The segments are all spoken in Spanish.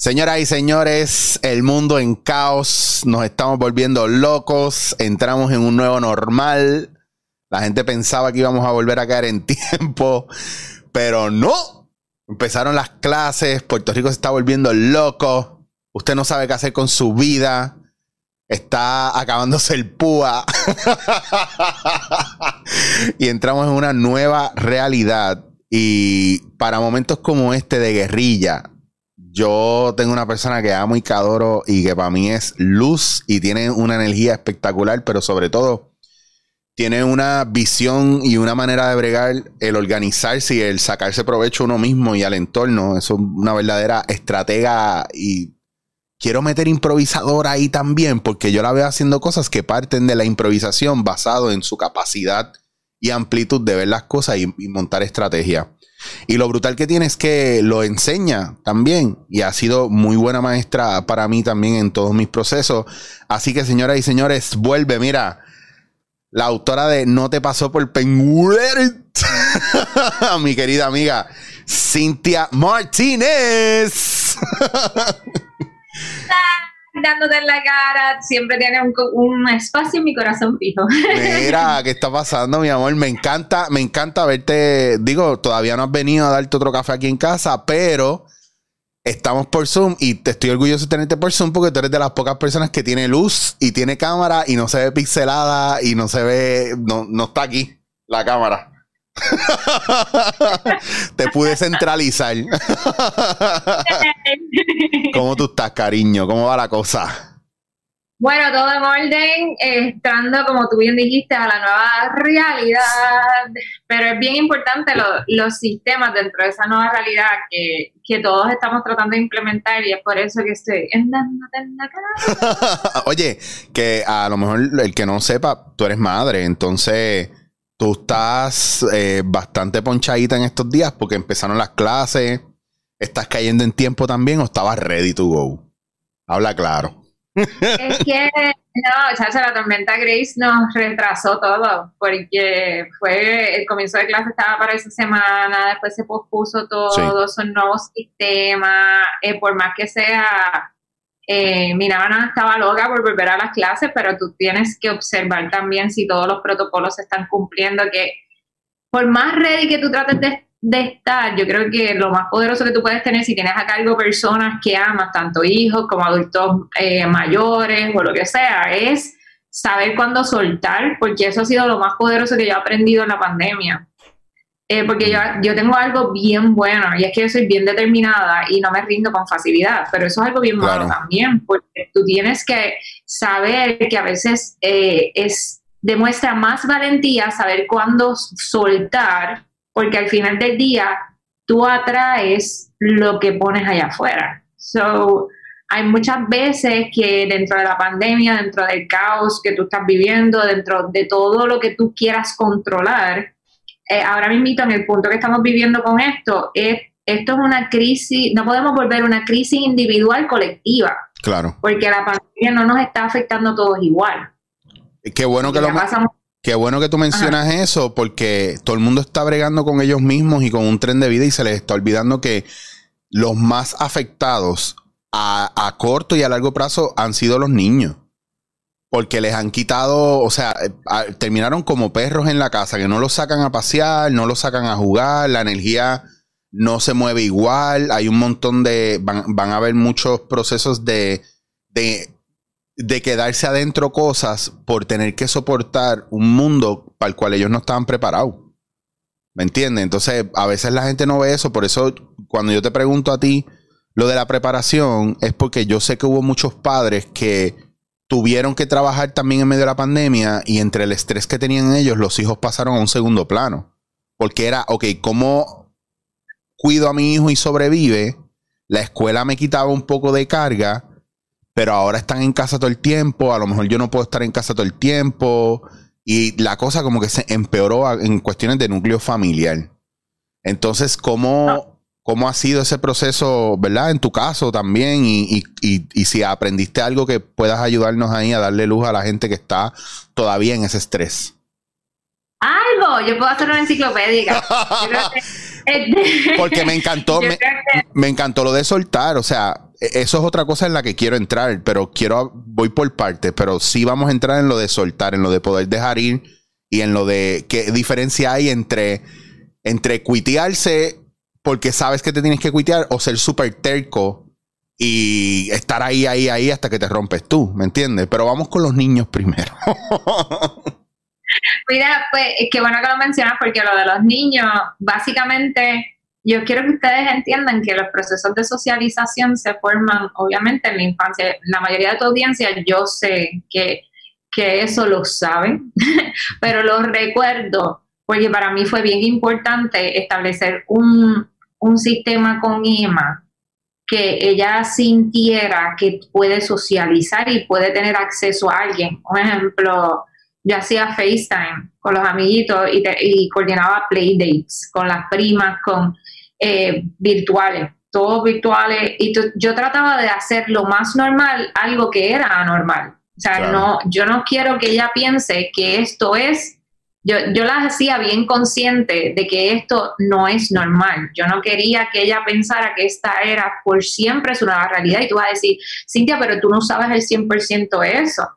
Señoras y señores, el mundo en caos, nos estamos volviendo locos, entramos en un nuevo normal. La gente pensaba que íbamos a volver a caer en tiempo, pero no. Empezaron las clases, Puerto Rico se está volviendo loco, usted no sabe qué hacer con su vida, está acabándose el púa. y entramos en una nueva realidad. Y para momentos como este de guerrilla, yo tengo una persona que amo y que adoro y que para mí es luz y tiene una energía espectacular, pero sobre todo tiene una visión y una manera de bregar el organizarse y el sacarse provecho uno mismo y al entorno. Es una verdadera estratega y quiero meter improvisador ahí también porque yo la veo haciendo cosas que parten de la improvisación basado en su capacidad y amplitud de ver las cosas y, y montar estrategia. Y lo brutal que tiene es que lo enseña también y ha sido muy buena maestra para mí también en todos mis procesos. Así que señoras y señores, vuelve, mira, la autora de No te pasó por penguin, mi querida amiga Cintia Martínez. dándote en la cara, siempre tienes un, espacio en mi corazón fijo. Mira, ¿qué está pasando, mi amor? Me encanta, me encanta verte. Digo, todavía no has venido a darte otro café aquí en casa, pero estamos por Zoom y te estoy orgulloso de tenerte por Zoom porque tú eres de las pocas personas que tiene luz y tiene cámara y no se ve pixelada y no se ve, no, no está aquí la cámara. Te pude centralizar. ¿Cómo tú estás, cariño? ¿Cómo va la cosa? Bueno, todo en orden, estando, como tú bien dijiste, a la nueva realidad, pero es bien importante los sistemas dentro de esa nueva realidad que, que, todos estamos tratando de implementar y es por eso que estoy. Oye, que a lo mejor el que no sepa, tú eres madre, entonces tú estás eh, bastante ponchadita en estos días porque empezaron las clases. ¿Estás cayendo en tiempo también o estabas ready to go? Habla claro. Es que, no, chacha, la tormenta Grace nos retrasó todo porque fue, el comienzo de clase estaba para esa semana, después se pospuso todo, son nuevos sistemas, eh, por más que sea eh, mi nana estaba loca por volver a las clases, pero tú tienes que observar también si todos los protocolos se están cumpliendo, que por más ready que tú trates de, estar, yo creo que lo más poderoso que tú puedes tener si tienes a cargo personas que amas, tanto hijos como adultos eh, mayores o lo que sea, es saber cuándo soltar, porque eso ha sido lo más poderoso que yo he aprendido en la pandemia. Eh, porque yo, yo, tengo algo bien bueno y es que yo soy bien determinada y no me rindo con facilidad, pero eso es algo bien malo también, porque tú tienes que saber que a veces eh, es demuestra más valentía saber cuándo soltar, porque al final del día tú atraes lo que pones allá afuera. So, hay muchas veces que dentro de la pandemia, dentro del caos que tú estás viviendo, dentro de todo lo que tú quieras controlar, eh, ahora mismo en el punto que estamos viviendo con esto, es, esto es una crisis, no podemos volver una crisis individual colectiva. Claro. Porque la pandemia no nos está afectando a todos igual. Qué bueno que lo Qué bueno que tú mencionas eso, porque todo el mundo está bregando con ellos mismos y con un tren de vida y se les está olvidando que los más afectados a, a corto y a largo plazo han sido los niños porque les han quitado, o sea, eh, terminaron como perros en la casa, que no los sacan a pasear, no los sacan a jugar, la energía no se mueve igual, hay un montón de, van, a haber muchos procesos de, de, de, quedarse adentro cosas por tener que soportar un mundo para el cual ellos no estaban preparados. ¿Me entiendes? Entonces, a veces la gente no ve eso, por eso cuando yo te pregunto a ti lo de la preparación, es porque yo sé que hubo muchos padres que tuvieron que trabajar también en medio de la pandemia y entre el estrés que tenían ellos, los hijos pasaron a un segundo plano. Porque era, ok, ¿cómo cuido a mi hijo y sobrevive? La escuela me quitaba un poco de carga, pero ahora están en casa todo el tiempo, a lo mejor yo no puedo estar en casa todo el tiempo. Y la cosa como que se empeoró en cuestiones de núcleo familiar. Entonces, ¿cómo, cómo ha sido ese proceso, ¿verdad? En tu caso también y, si aprendiste algo que puedas ayudarnos ahí a darle luz a la gente que está todavía en ese estrés. Algo, yo puedo hacer una enciclopedia. Porque me encantó, me, encantó lo de soltar, o sea, e, eso es otra cosa en la que quiero entrar, pero quiero, voy por partes, pero sí vamos a entrar en lo de soltar, en lo de poder dejar ir y en lo de qué diferencia hay entre, entre cuitearse porque sabes que te tienes que cuitear o ser súper terco y estar ahí, ahí, ahí hasta que te rompes tú, ¿me entiendes? Pero vamos con los niños primero. Mira, pues qué bueno que lo mencionas porque lo de los niños, básicamente, yo quiero que ustedes entiendan que los procesos de socialización se forman obviamente en la infancia. La mayoría de tu audiencia yo sé que, que eso lo saben, pero lo recuerdo porque para mí fue bien importante establecer un, un sistema con Emma que ella sintiera que puede socializar y puede tener acceso a alguien. Un ejemplo, yo hacía FaceTime con los amiguitos y, y coordinaba playdates con las primas, con eh, virtuales, todos virtuales. Y yo trataba de hacer lo más normal algo que era anormal. O sea, no, yo no quiero que ella piense que esto es yo, yo las hacía bien consciente de que esto no es normal. Yo no quería que ella pensara que esta era por siempre su nueva realidad. Y tú vas a decir, Cintia, pero tú no sabes el 100% eso.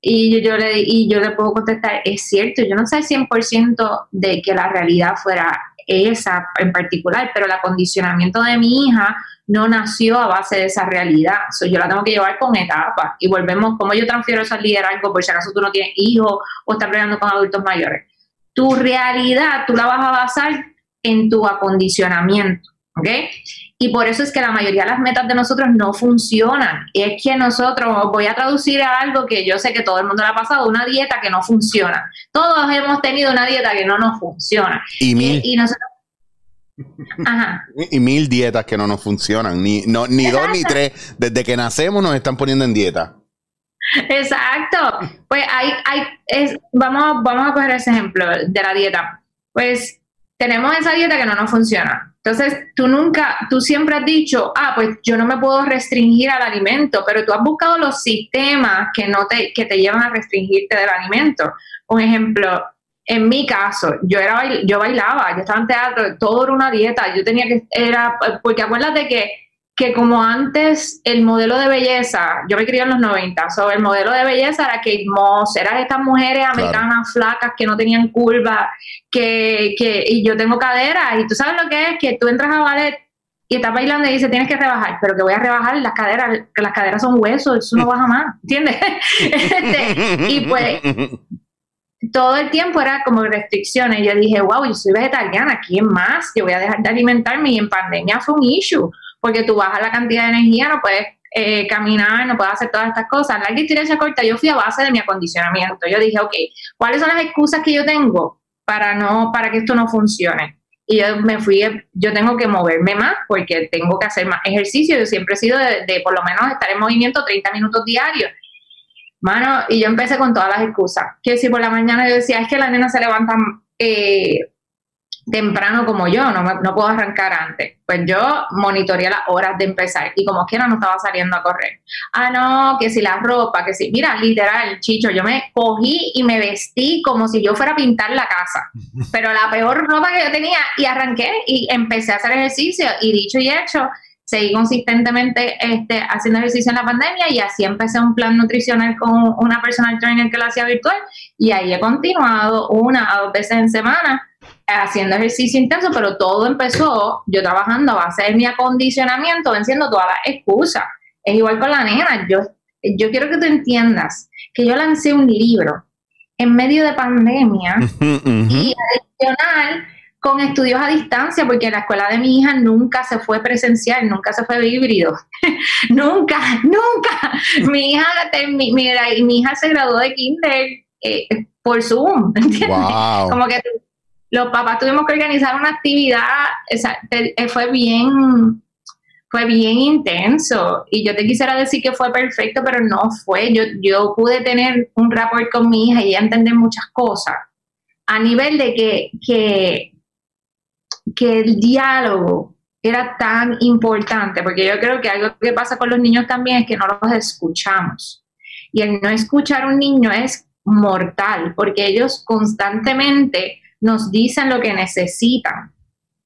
Y yo, le, y yo le puedo contestar, es cierto, yo no sé el 100% de que la realidad fuera esa en particular, pero el acondicionamiento de mi hija no nació a base de esa realidad. yo la tengo que llevar con etapas. Y volvemos, como yo transfiero eso al liderazgo, por si acaso tú no tienes hijos o estás peleando con adultos mayores. Tu realidad tú la vas a basar en tu acondicionamiento. ¿Ok? Y por eso es que la mayoría de las metas de nosotros no funcionan. Y es que nosotros, voy a traducir a algo que yo sé que todo el mundo le ha pasado, una dieta que no funciona. Todos hemos tenido una dieta que no nos funciona. Y, y, nosotros... Ajá. Y mil dietas que no nos funcionan, ni, no, ni dos ni tres. Desde que nacemos nos están poniendo en dieta. Exacto. Pues hay, hay, es, vamos, vamos a coger ese ejemplo de la dieta. Pues tenemos esa dieta que no nos funciona. Entonces, tú nunca, tú siempre has dicho, ah, pues yo no me puedo restringir al alimento, pero tú has buscado los sistemas que no te, que te llevan a restringirte del alimento. Un ejemplo, en mi caso, yo era yo bailaba, yo estaba en teatro, todo era una dieta, yo tenía que, era, porque acuérdate que que como antes el modelo de belleza, yo me crié en los 90, so, el modelo de belleza era que Moss, eran estas mujeres americanas flacas que no tenían curva, que, que, y yo tengo caderas, y tú sabes lo que es, que tú entras a ballet y estás bailando y dices, tienes que rebajar, pero que voy a rebajar las caderas, que las caderas son huesos, eso no baja más, ¿entiendes? Este, y pues todo el tiempo era como restricciones. Yo dije, wow, yo soy vegetariana, ¿quién más? Yo voy a dejar de alimentarme y en pandemia fue un issue porque tú bajas la cantidad de energía, no puedes eh, caminar, no puedes hacer todas estas cosas. La historia corta, yo fui a base de mi acondicionamiento. Yo dije, ok, ¿cuáles son las excusas que yo tengo para, no, para que esto no funcione? Y yo me fui, yo tengo que moverme más porque tengo que hacer más ejercicio. Yo siempre he sido de, por lo menos estar en movimiento 30 minutos diarios. Mano, y yo empecé con todas las excusas. Que si por la mañana yo decía, es que la nena se levanta eh, temprano como yo, no, no puedo arrancar antes. Pues yo monitoreé las horas de empezar y como quiera no estaba saliendo a correr. Ah, no, que si la ropa, que si, mira, literal, chicho, yo me cogí y me vestí como si yo fuera a pintar la casa, pero la peor ropa que yo tenía y arranqué y empecé a hacer ejercicio y dicho y hecho, seguí consistentemente este, haciendo ejercicio en la pandemia y así empecé un plan nutricional con una personal trainer que lo hacía virtual y ahí he continuado una a dos veces en semana haciendo ejercicio intenso, pero todo empezó yo trabajando a base de mi acondicionamiento, venciendo todas las excusas. Es igual con la nena. Yo, yo quiero que tú entiendas que yo lancé un libro en medio de pandemia y adicional con estudios a distancia, porque la escuela de mi hija nunca se fue presencial, nunca se fue híbrido. nunca, nunca. Mi hija, mi, mi, hija se graduó de kinder eh, por Zoom, ¿entiendes? Como que los papás tuvimos que organizar una actividad, eh, fue bien, fue bien intenso. Y yo te quisiera decir que fue perfecto, pero no fue. Yo, yo pude tener un rapport con mi hija y entender muchas cosas. A nivel de que, que, que el diálogo era tan importante, porque yo creo que algo que pasa con los niños también es que no los escuchamos. Y el no escuchar a un niño es mortal, porque ellos constantemente nos dicen lo que necesitan.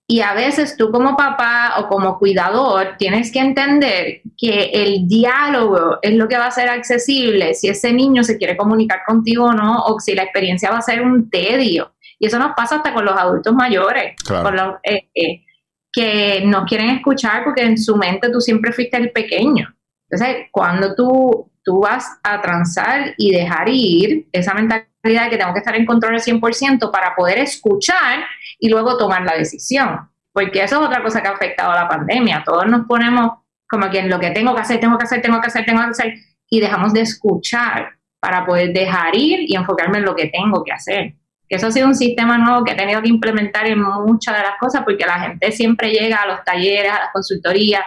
Y a veces tú como papá o como cuidador tienes que entender que el diálogo es lo que va a ser accesible si ese niño se quiere comunicar contigo o no, o si la experiencia va a ser un tedio. Y eso nos pasa hasta con los adultos mayores, con los, eh, eh, que no quieren escuchar porque en su mente tú siempre fuiste el pequeño. Entonces, cuando tú, tú vas a transar y dejar ir esa mentalidad de que tengo que estar en control al 100% para poder escuchar y luego tomar la decisión. Porque eso es otra cosa que ha afectado a la pandemia. Todos nos ponemos como que en lo que tengo que hacer, tengo que hacer, tengo que hacer, tengo que hacer, y dejamos de escuchar para poder dejar ir y enfocarme en lo que tengo que hacer. Eso ha sido un sistema nuevo que he tenido que implementar en muchas de las cosas porque la gente siempre llega a los talleres, a las consultorías,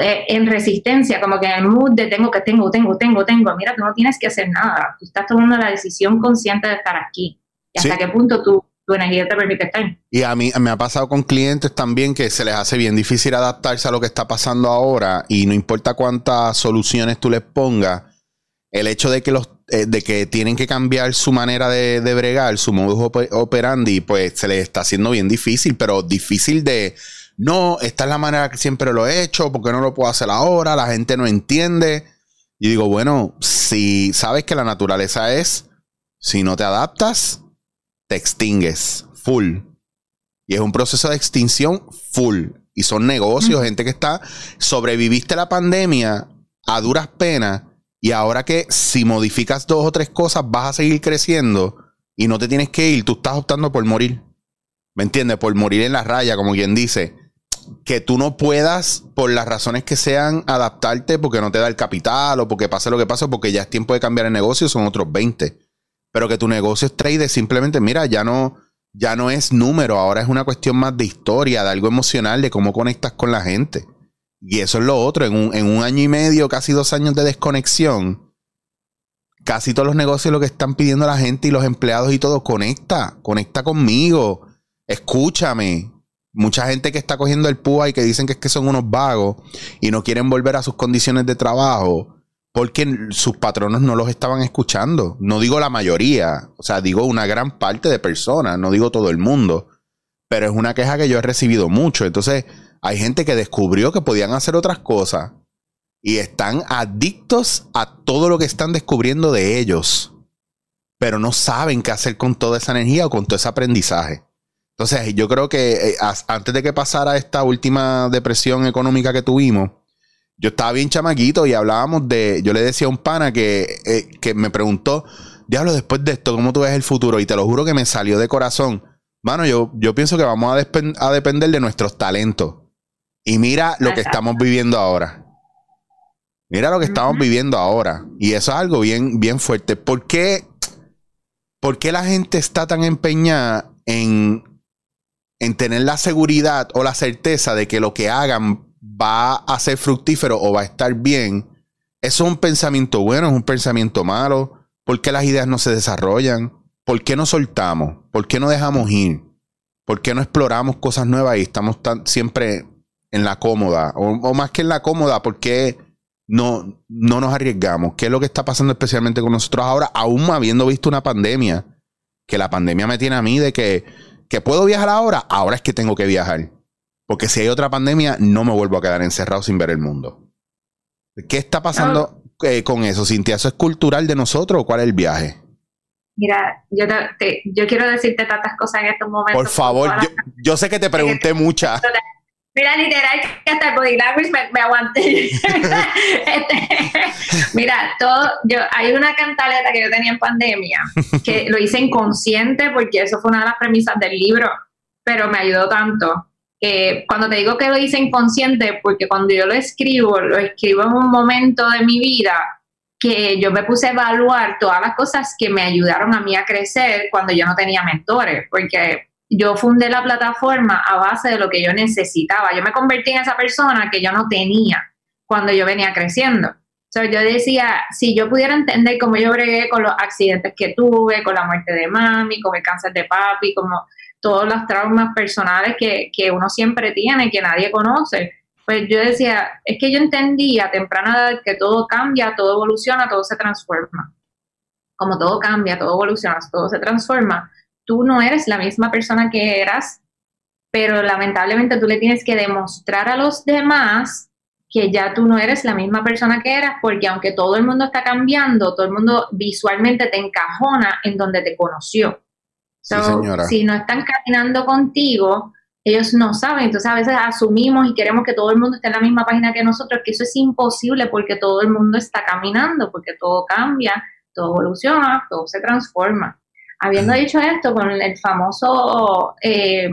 en resistencia, como que en el mood de tengo que tengo, tengo, tengo, tengo. Mira, tú no tienes que hacer nada. Tú estás tomando la decisión consciente de estar aquí. ¿Y hasta qué punto tú, tu energía te permite estar? Y a mí me ha pasado con clientes también que se les hace bien difícil adaptarse a lo que está pasando ahora y no importa cuántas soluciones tú les pongas, el hecho de que los eh, de que tienen que cambiar su manera de, de bregar, su modus operandi, pues se les está haciendo bien difícil, pero difícil de no, esta es la manera que siempre lo he hecho, porque no lo puedo hacer ahora? La gente no entiende. Y digo, bueno, si sabes que la naturaleza es, si no te adaptas, te extingues, full. Y es un proceso de extinción full. Y son negocios, gente que está, sobreviviste la pandemia a duras penas y ahora que si modificas dos o tres cosas vas a seguir creciendo y no te tienes que ir, tú estás optando por morir. ¿Me entiendes? Por morir en la raya, como quien dice que tú no puedas, por las razones que sean, adaptarte porque no te da el capital o porque pase lo que pase, porque ya es tiempo de cambiar el negocio, son otros 20. Pero que tu negocio es trade, simplemente, mira, ya no, ya no es número, ahora es una cuestión más de historia, de algo emocional, de cómo conectas con la gente. Y eso es lo otro, en un, en un año y medio, casi dos años de desconexión, casi todos los negocios lo que están pidiendo la gente y los empleados y todo, conecta, conecta conmigo, escúchame, mucha gente que está cogiendo el púa y que dicen que es que son unos vagos y no quieren volver a sus condiciones de trabajo porque sus patronos no los estaban escuchando. No digo la mayoría, o sea, digo una gran parte de personas, no digo todo el mundo, pero es una queja que yo he recibido mucho. Entonces, hay gente que descubrió que podían hacer otras cosas y están adictos a todo lo que están descubriendo de ellos, pero no saben qué hacer con toda esa energía o con todo ese aprendizaje. Entonces, yo creo que eh, antes de que pasara esta última depresión económica que tuvimos, yo estaba bien chamaquito y hablábamos de. Yo le decía a un pana que, eh, que me preguntó, Diablo, después de esto, ¿cómo tú ves el futuro? Y te lo juro que me salió de corazón. Mano, yo, yo pienso que vamos a, a depender de nuestros talentos. Y mira lo que estamos viviendo ahora. Mira lo que estamos viviendo ahora. Y eso es algo bien, bien fuerte. ¿Por qué, ¿Por qué la gente está tan empeñada en en tener la seguridad o la certeza de que lo que hagan va a ser fructífero o va a estar bien, eso es un pensamiento bueno, es un pensamiento malo. ¿Por qué las ideas no se desarrollan? ¿Por qué no soltamos? ¿Por qué no dejamos ir? ¿Por qué no exploramos cosas nuevas y estamos siempre en la cómoda? O, más que en la cómoda, ¿por qué no, no nos arriesgamos? ¿Qué es lo que está pasando especialmente con nosotros ahora, aún habiendo visto una pandemia? Que la pandemia me tiene a mí de que que puedo viajar ahora, ahora es que tengo que viajar. Porque si hay otra pandemia, no me vuelvo a quedar encerrado sin ver el mundo. ¿Qué está pasando eh, con eso, Cintia? ¿Eso es cultural de nosotros o cuál es el viaje? Mira, yo, yo quiero decirte tantas cosas en estos momentos. Por favor, yo, sé que te pregunté muchas. Mira, literal, que hasta el body language me, aguanté. Este, mira, todo, yo, hay una cantaleta que yo tenía en pandemia, que lo hice inconsciente porque eso fue una de las premisas del libro, pero me ayudó tanto. que cuando te digo que lo hice inconsciente, porque cuando yo lo escribo, lo escribo en un momento de mi vida que yo me puse a evaluar todas las cosas que me ayudaron a mí a crecer cuando yo no tenía mentores, porque yo fundé la plataforma a base de lo que yo necesitaba. Yo me convertí en esa persona que yo no tenía cuando yo venía creciendo. yo decía, si yo pudiera entender cómo yo bregué con los accidentes que tuve, con la muerte de mami, con el cáncer de papi, como todos los traumas personales que, que uno siempre tiene, que nadie conoce, pues yo decía, es que yo entendía a temprana edad que todo cambia, todo evoluciona, todo se transforma. Como todo cambia, todo evoluciona, todo se transforma tú no eres la misma persona que eras pero lamentablemente tú le tienes que demostrar a los demás que ya tú no eres la misma persona que eras, porque aunque todo el mundo está cambiando, todo el mundo visualmente te encajona en donde te conoció. si no están caminando contigo, ellos no saben. Entonces a veces asumimos y queremos que todo el mundo esté en la misma página que nosotros, que eso es imposible porque todo el mundo está caminando, porque todo cambia, todo evoluciona, todo se transforma. Habiendo dicho esto, con el famoso, eh,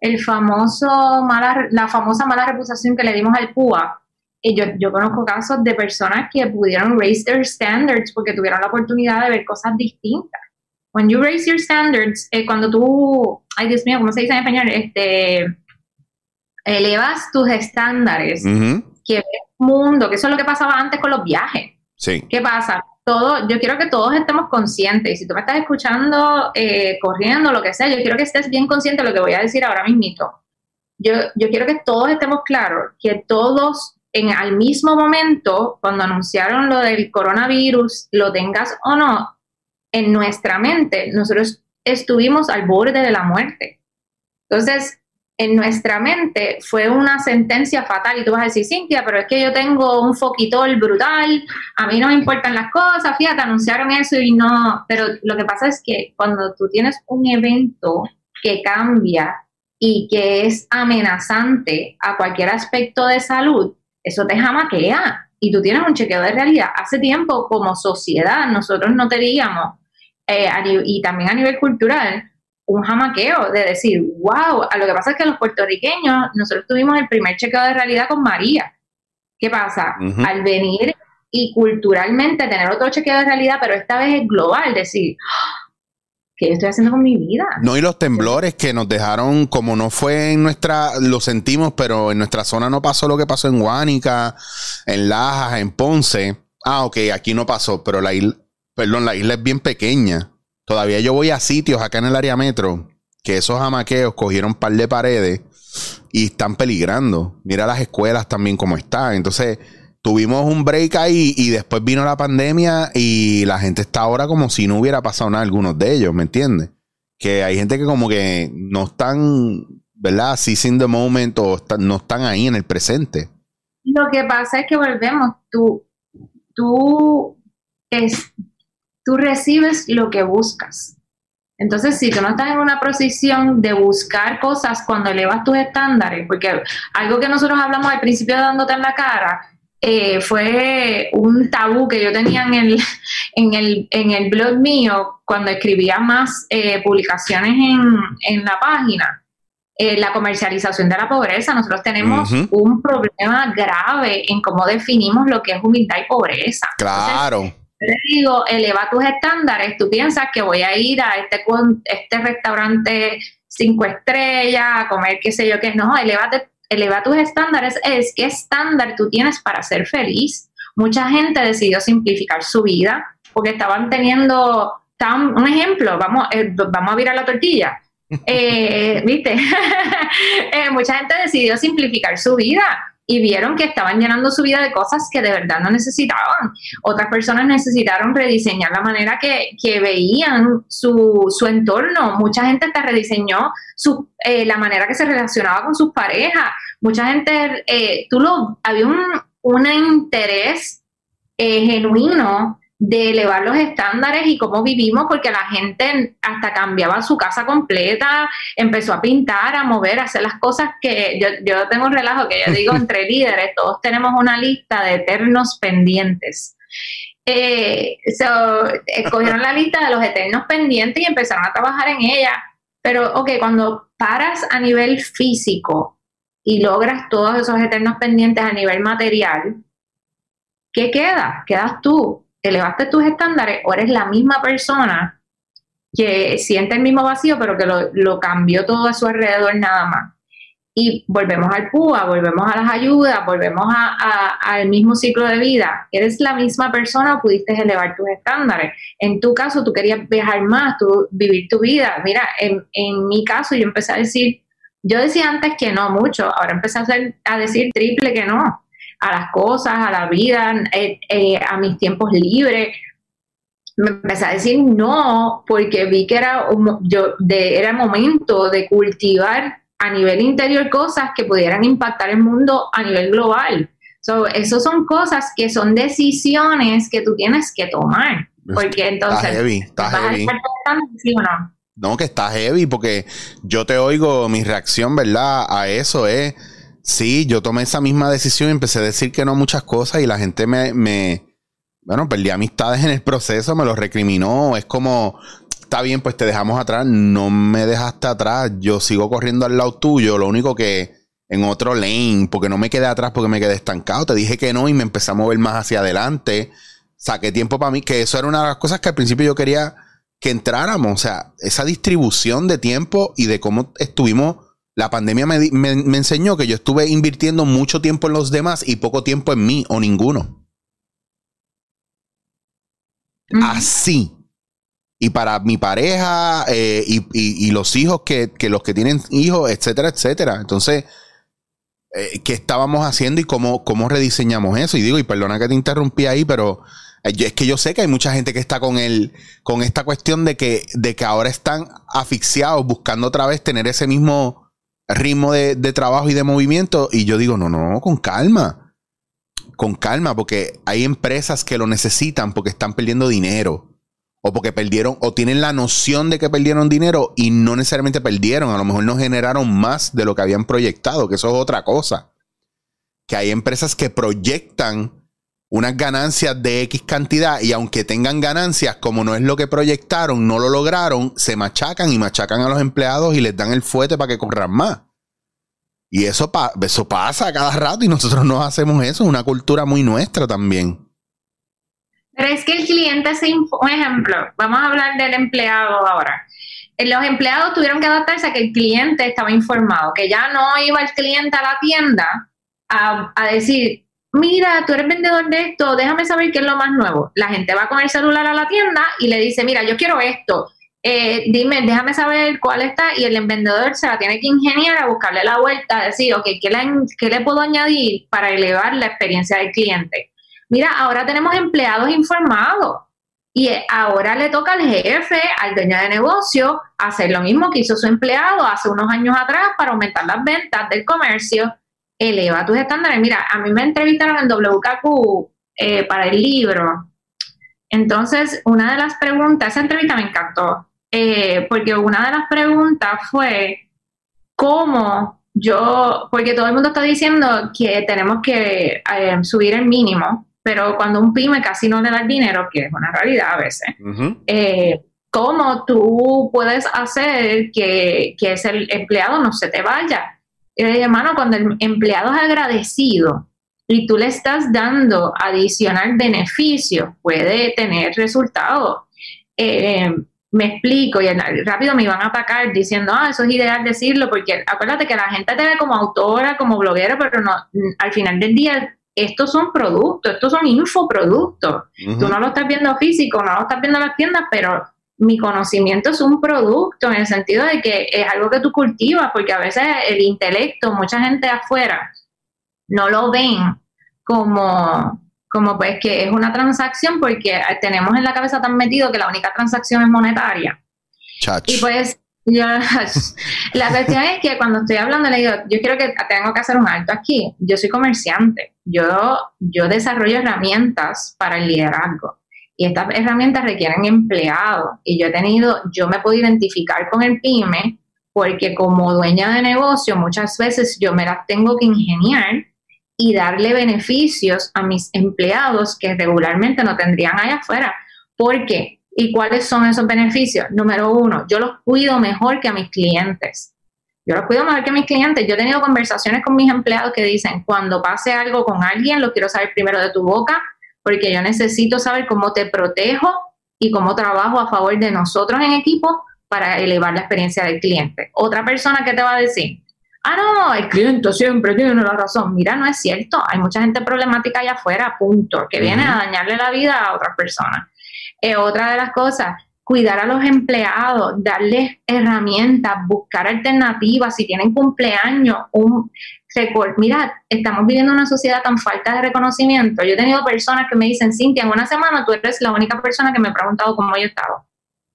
el famoso mala, la famosa mala reputación que le dimos al PUA, y yo, yo conozco casos de personas que pudieron raise their standards porque tuvieron la oportunidad de ver cosas distintas. When you raise your standards, eh, cuando tú, ay Dios mío, ¿cómo se dice en español? Este, elevas tus estándares, que ves mundo, que eso es lo que pasaba antes con los viajes. Sí. ¿Qué pasa? Todo, yo quiero que todos estemos conscientes. Y si tú me estás escuchando, eh, corriendo, lo que sea, yo quiero que estés bien consciente de lo que voy a decir ahora mismo. Yo, yo quiero que todos estemos claros que todos en al mismo momento, cuando anunciaron lo del coronavirus, lo tengas o no, en nuestra mente, nosotros estuvimos al borde de la muerte. Entonces, en nuestra mente fue una sentencia fatal. Y tú vas a decir, Cintia, pero es que yo tengo un foquitol brutal, a mí no me importan las cosas, fíjate, anunciaron eso y no, pero lo que pasa es que cuando tú tienes un evento que cambia y que es amenazante a cualquier aspecto de salud, eso te jamaquea. Y tú tienes un chequeo de realidad. Hace tiempo como sociedad nosotros no teníamos, eh, y también a nivel cultural, un jamaqueo de decir, wow, a lo que pasa es que los puertorriqueños, nosotros tuvimos el primer chequeo de realidad con María. ¿Qué pasa? Al venir y culturalmente tener otro chequeo de realidad, pero esta vez es global, decir, ¿qué estoy haciendo con mi vida? No, y los temblores que nos dejaron, como no fue en nuestra, lo sentimos, pero en nuestra zona no pasó lo que pasó en Guánica, en Lajas, en Ponce. Ah, ok, aquí no pasó, pero la isla, perdón, la isla es bien pequeña. Todavía yo voy a sitios acá en el área metro que esos amaqueos cogieron un par de paredes y están peligrando. Mira las escuelas también como están. Entonces, tuvimos un break ahí y después vino la pandemia y la gente está ahora como si no hubiera pasado nada algunos de ellos, ¿me entiendes? Que hay gente que como que no están, ¿verdad? sin the moment o no están ahí en el presente. Lo que pasa es que volvemos, tú, tú es, tú recibes lo que buscas. Entonces, si tú no estás en una posición de buscar cosas cuando elevas tus estándares, porque algo que nosotros hablamos al principio dándote en la cara, eh, fue un tabú que yo tenía en el, en el, en el blog mío cuando escribía más eh, publicaciones en, la página. Eh, la comercialización de la pobreza. Nosotros tenemos un problema grave en cómo definimos lo que es humildad y pobreza. Claro te digo, eleva tus estándares, tú piensas que voy a ir a este, este restaurante cinco estrellas, a comer qué sé yo qué, no, elevate, eleva tus estándares, es qué estándar tú tienes para ser feliz. Mucha gente decidió simplificar su vida porque estaban teniendo, un ejemplo, vamos, eh, vamos a virar la tortilla. Eh, ¿Viste? Eh, mucha gente decidió simplificar su vida y vieron que estaban llenando su vida de cosas que de verdad no necesitaban. Otras personas necesitaron rediseñar la manera que, veían su, su, entorno. Mucha gente hasta rediseñó su, eh, la manera que se relacionaba con sus parejas. Mucha gente, eh, lo, había un, un interés eh, genuino de elevar los estándares y cómo vivimos, porque la gente hasta cambiaba su casa completa, empezó a pintar, a mover, a hacer las cosas que yo, yo tengo un relajo que yo digo entre líderes, todos tenemos una lista de eternos pendientes. Eh, escogieron la lista de los eternos pendientes y empezaron a trabajar en ella. Pero, ok, cuando paras a nivel físico y logras todos esos eternos pendientes a nivel material, ¿qué queda? Quedas tú elevaste tus estándares o eres la misma persona que siente el mismo vacío, pero que lo, cambió todo a su alrededor nada más. Y volvemos al PUA, volvemos a las ayudas, volvemos al mismo ciclo de vida. ¿Eres la misma persona o pudiste elevar tus estándares? En tu caso, tú querías viajar más, tú, vivir tu vida. Mira, en, mi caso, yo empecé a decir, yo decía antes que no mucho, ahora empecé a, a decir triple que no a las cosas, a la vida, eh, eh, a mis tiempos libres. Me empecé a decir no porque vi que era, yo, de, era momento de cultivar a nivel interior cosas que pudieran impactar el mundo a nivel global. So, eso son cosas que son decisiones que tú tienes que tomar. Porque entonces. Está heavy, está heavy. ¿sí o no? no, que está heavy, porque yo te oigo, mi reacción, ¿verdad? A eso es. Sí, yo tomé esa misma decisión y empecé a decir que no a muchas cosas y la gente me, me bueno, perdí amistades en el proceso, me lo recriminó. Es como, está bien, pues te dejamos atrás, no me dejaste atrás, yo sigo corriendo al lado tuyo, lo único que en otro lane, porque no me quedé atrás porque me quedé estancado, te dije que no y me empecé a mover más hacia adelante, saqué tiempo para mí, que eso era una de las cosas que al principio yo quería que entráramos, o sea, esa distribución de tiempo y de cómo estuvimos, la pandemia me, me enseñó que yo estuve invirtiendo mucho tiempo en los demás y poco tiempo en mí o ninguno. Así y para mi pareja eh, y, los hijos que, los que tienen hijos, etcétera, etcétera. Entonces, eh, ¿qué estábamos haciendo y cómo, cómo rediseñamos eso? Y digo, y perdona que te interrumpí ahí, pero eh, es que yo sé que hay mucha gente que está con el, con esta cuestión de que, de que ahora están asfixiados buscando otra vez tener ese mismo ritmo de, de trabajo y de movimiento. Y yo digo, no, no, con calma. Con calma, porque hay empresas que lo necesitan porque están perdiendo dinero o porque perdieron o tienen la noción de que perdieron dinero y no necesariamente perdieron, a lo mejor no generaron más de lo que habían proyectado, que eso es otra cosa. Que hay empresas que proyectan unas ganancias de X cantidad y aunque tengan ganancias, como no es lo que proyectaron, no lo lograron, se machacan y machacan a los empleados y les dan el fuete para que corran más. Y eso, eso pasa cada rato y nosotros no hacemos eso, es una cultura muy nuestra también. Pero es que el cliente se, un ejemplo, vamos a hablar del empleado ahora. Eh, los empleados tuvieron que adaptarse a que el cliente estaba informado, que ya no iba el cliente a la tienda a, decir, mira, tú eres vendedor de esto, déjame saber qué es lo más nuevo. La gente va con el celular a la tienda y le dice, mira, yo quiero esto, eh, dime, déjame saber cuál está y el vendedor se la tiene que ingeniar a buscarle la vuelta, a decir, ok, ¿qué le, ¿qué le puedo añadir para elevar la experiencia del cliente? Mira, ahora tenemos empleados informados y ahora le toca al jefe, al dueño de negocio, hacer lo mismo que hizo su empleado hace unos años atrás para aumentar las ventas del comercio. Eleva tus estándares. Mira, a mí me entrevistaron en WKQ eh, para el libro. Entonces, una de las preguntas, esa entrevista me encantó, eh, porque una de las preguntas fue cómo yo, porque todo el mundo está diciendo que tenemos que eh, subir el mínimo pero cuando un pyme casi no le da el dinero, que es una realidad a veces, eh, ¿cómo tú puedes hacer que, que, ese empleado no se te vaya? Eh, hermano, cuando el empleado es agradecido y tú le estás dando adicional beneficio, puede tener resultados. Eh, me explico y rápido me iban a atacar diciendo, ah, eso es ideal decirlo, porque acuérdate que la gente te ve como autora, como bloguera, pero no, al final del día estos son productos, estos son infoproductos. Tú no lo estás viendo físico, no lo estás viendo en las tiendas, pero mi conocimiento es un producto en el sentido de que es algo que tú cultivas, porque a veces el intelecto, mucha gente afuera no lo ven como, como pues que es una transacción porque tenemos en la cabeza tan metido que la única transacción es monetaria. Y pues yo, la cuestión es que cuando estoy hablando, le digo, yo quiero que tengo que hacer un alto aquí. Yo soy comerciante, yo, yo desarrollo herramientas para el liderazgo y estas herramientas requieren empleados y yo he tenido, yo me puedo identificar con el pyme porque como dueña de negocio muchas veces yo me las tengo que ingeniar y darle beneficios a mis empleados que regularmente no tendrían allá afuera. ¿Por qué? ¿Y cuáles son esos beneficios? Número uno, yo los cuido mejor que a mis clientes. Yo los cuido mejor que a mis clientes. Yo he tenido conversaciones con mis empleados que dicen, cuando pase algo con alguien, lo quiero saber primero de tu boca, porque yo necesito saber cómo te protejo y cómo trabajo a favor de nosotros en equipo para elevar la experiencia del cliente. Otra persona que te va a decir, ah, no, el cliente siempre tiene la razón. Mira, no es cierto. Hay mucha gente problemática allá afuera, punto, que viene a dañarle la vida a otras personas. Eh, otra de las cosas, cuidar a los empleados, darles herramientas, buscar alternativas, si tienen cumpleaños, un Mira, estamos viviendo una sociedad tan falta de reconocimiento. Yo he tenido personas que me dicen, Cintia, en una semana tú eres la única persona que me ha preguntado cómo yo he estado.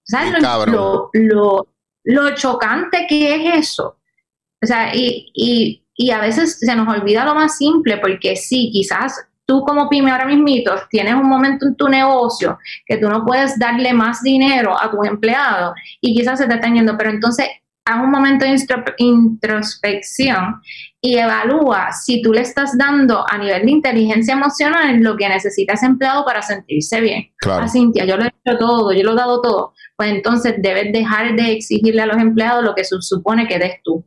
¿Sabes lo, lo, lo, chocante que es eso? O sea, y, y, y a veces se nos olvida lo más simple porque sí, quizás tú como pyme ahora mismo tienes un momento en tu negocio que tú no puedes darle más dinero a tu empleado y quizás se te está yendo, pero entonces haz un momento de introspección y evalúa si tú le estás dando a nivel de inteligencia emocional lo que necesita ese empleado para sentirse bien. Claro. A Cintia, yo lo he hecho todo, yo lo he dado todo. Pues entonces debes dejar de exigirle a los empleados lo que se supone que des tú.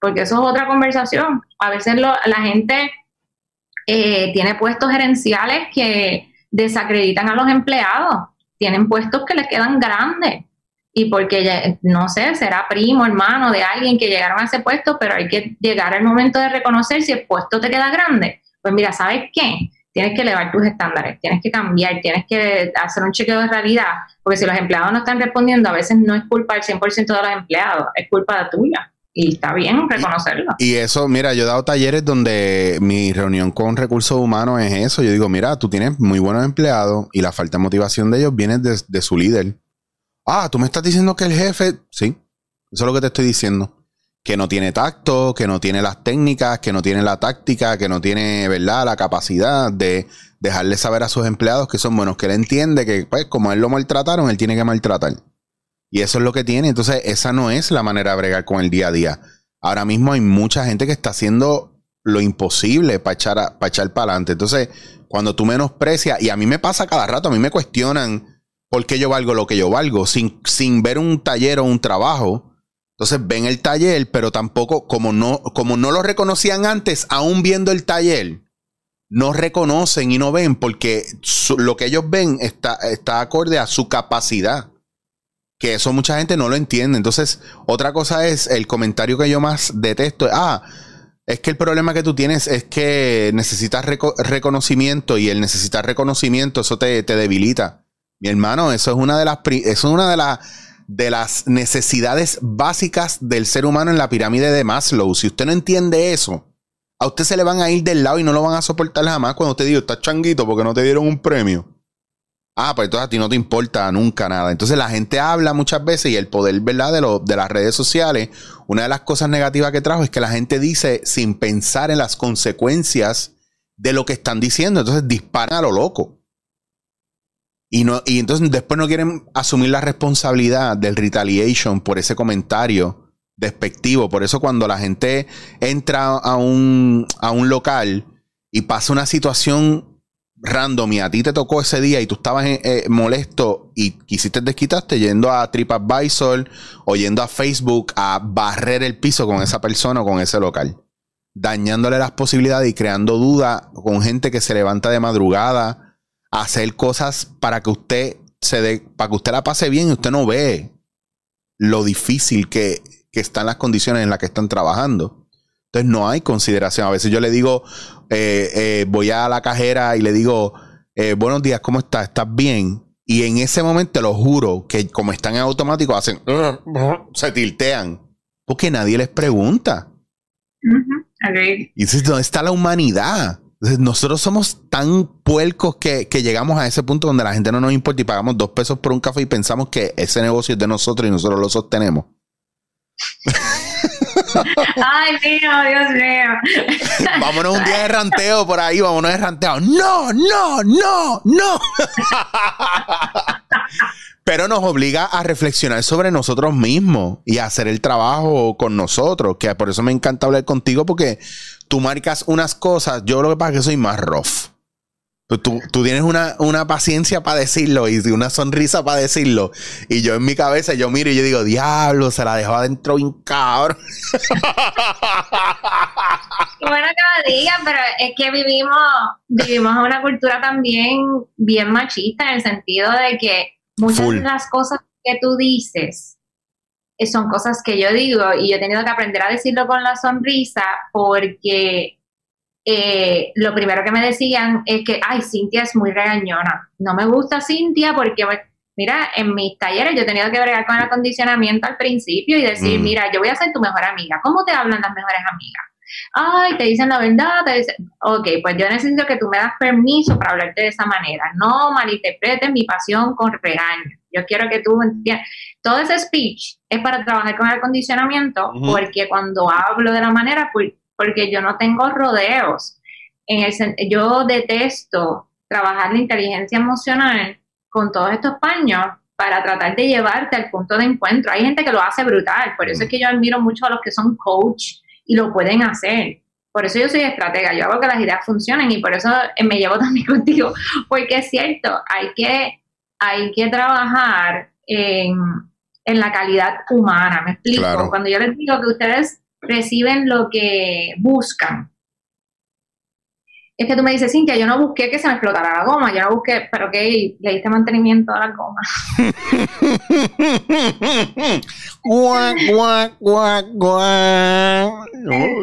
Porque eso es otra conversación. A veces la gente eh, tiene puestos gerenciales que desacreditan a los empleados, tienen puestos que les quedan grandes y porque, no sé, será primo, hermano de alguien que llegaron a ese puesto, pero hay que llegar al momento de reconocer si el puesto te queda grande. Pues mira, ¿sabes qué? Tienes que elevar tus estándares, tienes que cambiar, tienes que hacer un chequeo de realidad, porque si los empleados no están respondiendo, a veces no es culpa del 100% de los empleados, es culpa de tuya y está bien reconocerlo. Y, eso, mira, yo he dado talleres donde mi reunión con recursos humanos es eso. Yo digo, mira, tú tienes muy buenos empleados y la falta de motivación de ellos viene de, su líder. Ah, tú me estás diciendo que el jefe, sí, eso es lo que te estoy diciendo. Que no tiene tacto, que no tiene las técnicas, que no tiene la táctica, que no tiene, ¿verdad?, la capacidad de dejarle saber a sus empleados que son buenos, que él entiende que, pues, como él lo maltrataron, él tiene que maltratar. Y eso es lo que tiene. Entonces, esa no es la manera de bregar con el día a día. Ahora mismo hay mucha gente que está haciendo lo imposible para echar, para echar para adelante. Entonces, cuando tú menosprecias, y a mí me pasa cada rato, a mí me cuestionan por qué yo valgo lo que yo valgo, sin, sin ver un taller o un trabajo. Entonces ven el taller, pero tampoco, como no, como no lo reconocían antes, aún viendo el taller, no reconocen y no ven porque lo que ellos ven está, está acorde a su capacidad que eso mucha gente no lo entiende. Entonces, otra cosa es el comentario que yo más detesto. Ah, es que el problema que tú tienes es que necesitas reconocimiento y el necesitar reconocimiento, eso te, debilita. Mi hermano, eso es una de las, es una de, de las necesidades básicas del ser humano en la pirámide de Maslow. Si usted no entiende eso, a usted se le van a ir del lado y no lo van a soportar jamás cuando usted diga, estás changuito porque no te dieron un premio. Ah, pues entonces a ti no te importa nunca nada. Entonces la gente habla muchas veces y el poder, ¿verdad? De, de las redes sociales, una de las cosas negativas que trajo es que la gente dice sin pensar en las consecuencias de lo que están diciendo. Entonces disparan a lo loco. Y, no, y entonces después no quieren asumir la responsabilidad del retaliation por ese comentario despectivo. Por eso cuando la gente entra a un, a un local y pasa una situación random y a ti te tocó ese día y tú estabas eh, eh, molesto y quisiste desquitarte yendo a TripAdvisor o yendo a Facebook a barrer el piso con esa persona o con ese local, dañándole las posibilidades y creando duda con gente que se levanta de madrugada hacer cosas para que usted se dé, para que usted la pase bien y usted no ve lo difícil que, que están las condiciones en las que están trabajando. Entonces no hay consideración. A veces yo le digo, eh, eh, voy a la cajera y le digo, eh, buenos días, ¿cómo estás? ¿Estás bien? Y en ese momento, lo juro, que como están en automático, hacen, se tiltean. Porque nadie les pregunta. Y dices, ¿dónde está la humanidad? Nosotros somos tan puercos que, que, llegamos a ese punto donde la gente no nos importa y pagamos dos pesos por un café y pensamos que ese negocio es de nosotros y nosotros lo sostenemos. Ay, mío, Dios mío. Vámonos un día de ranteo por ahí, vámonos de ranteo. No, no, no, no. Pero nos obliga a reflexionar sobre nosotros mismos y a hacer el trabajo con nosotros. Que por eso me encanta hablar contigo, porque tú marcas unas cosas. Yo lo que pasa es que soy más rough. Tú, tú, tienes una, una paciencia para decirlo y una sonrisa para decirlo. Y yo en mi cabeza, yo miro y yo digo, diablo, se la dejó adentro bien cabrón. bueno que lo digan, pero es que vivimos, vivimos en una cultura también bien machista en el sentido de que muchas de las cosas que tú dices son cosas que yo digo y yo he tenido que aprender a decirlo con la sonrisa porque eh, lo primero que me decían es que, ay, Cintia es muy regañona. No me gusta Cintia porque, mira, en mis talleres yo he tenido que bregar con el acondicionamiento al principio y decir, mm. mira, yo voy a ser tu mejor amiga. ¿Cómo te hablan las mejores amigas? Ay, te dicen la verdad, te dicen, ok, pues yo necesito que tú me das permiso para hablarte de esa manera. No malinterpretes mi pasión con regaño. Yo quiero que tú entiendas. Todo ese speech es para trabajar con el acondicionamiento, porque cuando hablo de la manera, pues, porque yo no tengo rodeos. En el, yo detesto trabajar la inteligencia emocional con todos estos paños para tratar de llevarte al punto de encuentro. Hay gente que lo hace brutal, por eso es que yo admiro mucho a los que son coach y lo pueden hacer. Por eso yo soy estratega, yo hago que las ideas funcionen y por eso me llevo también contigo, porque es cierto, hay que, hay que trabajar en, la calidad humana, me explico. Cuando yo les digo que ustedes reciben lo que buscan, es que tú me dices, Cintia, yo no busqué que se me explotara la goma, yo no busqué, pero que le diste mantenimiento a la goma.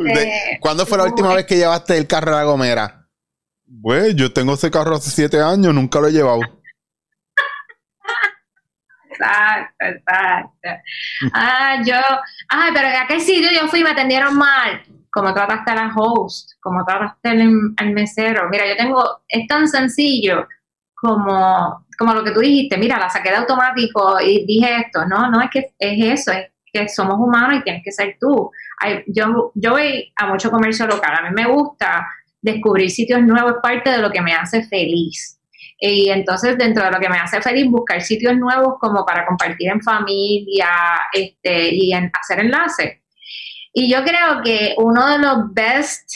Este, ¿Cuándo fue la última vez que llevaste el carro a la gomera? Pues yo tengo ese carro hace siete años, nunca lo he llevado. Exacto, exacto. Ah, yo, ah, pero ¿a qué sitio yo fui y me atendieron mal? como trataste a la host, como trataste al, mesero. Mira, yo tengo, es tan sencillo como, como lo que tú dijiste, mira, la saqué de automático y dije esto. No, no es que es eso, es que somos humanos y tienes que ser tú. yo, yo voy a mucho comercio local, a mí me gusta descubrir sitios nuevos, es parte de lo que me hace feliz. Y entonces, dentro de lo que me hace feliz, buscar sitios nuevos como para compartir en familia este, y en, hacer enlaces. Y yo creo que uno de los best,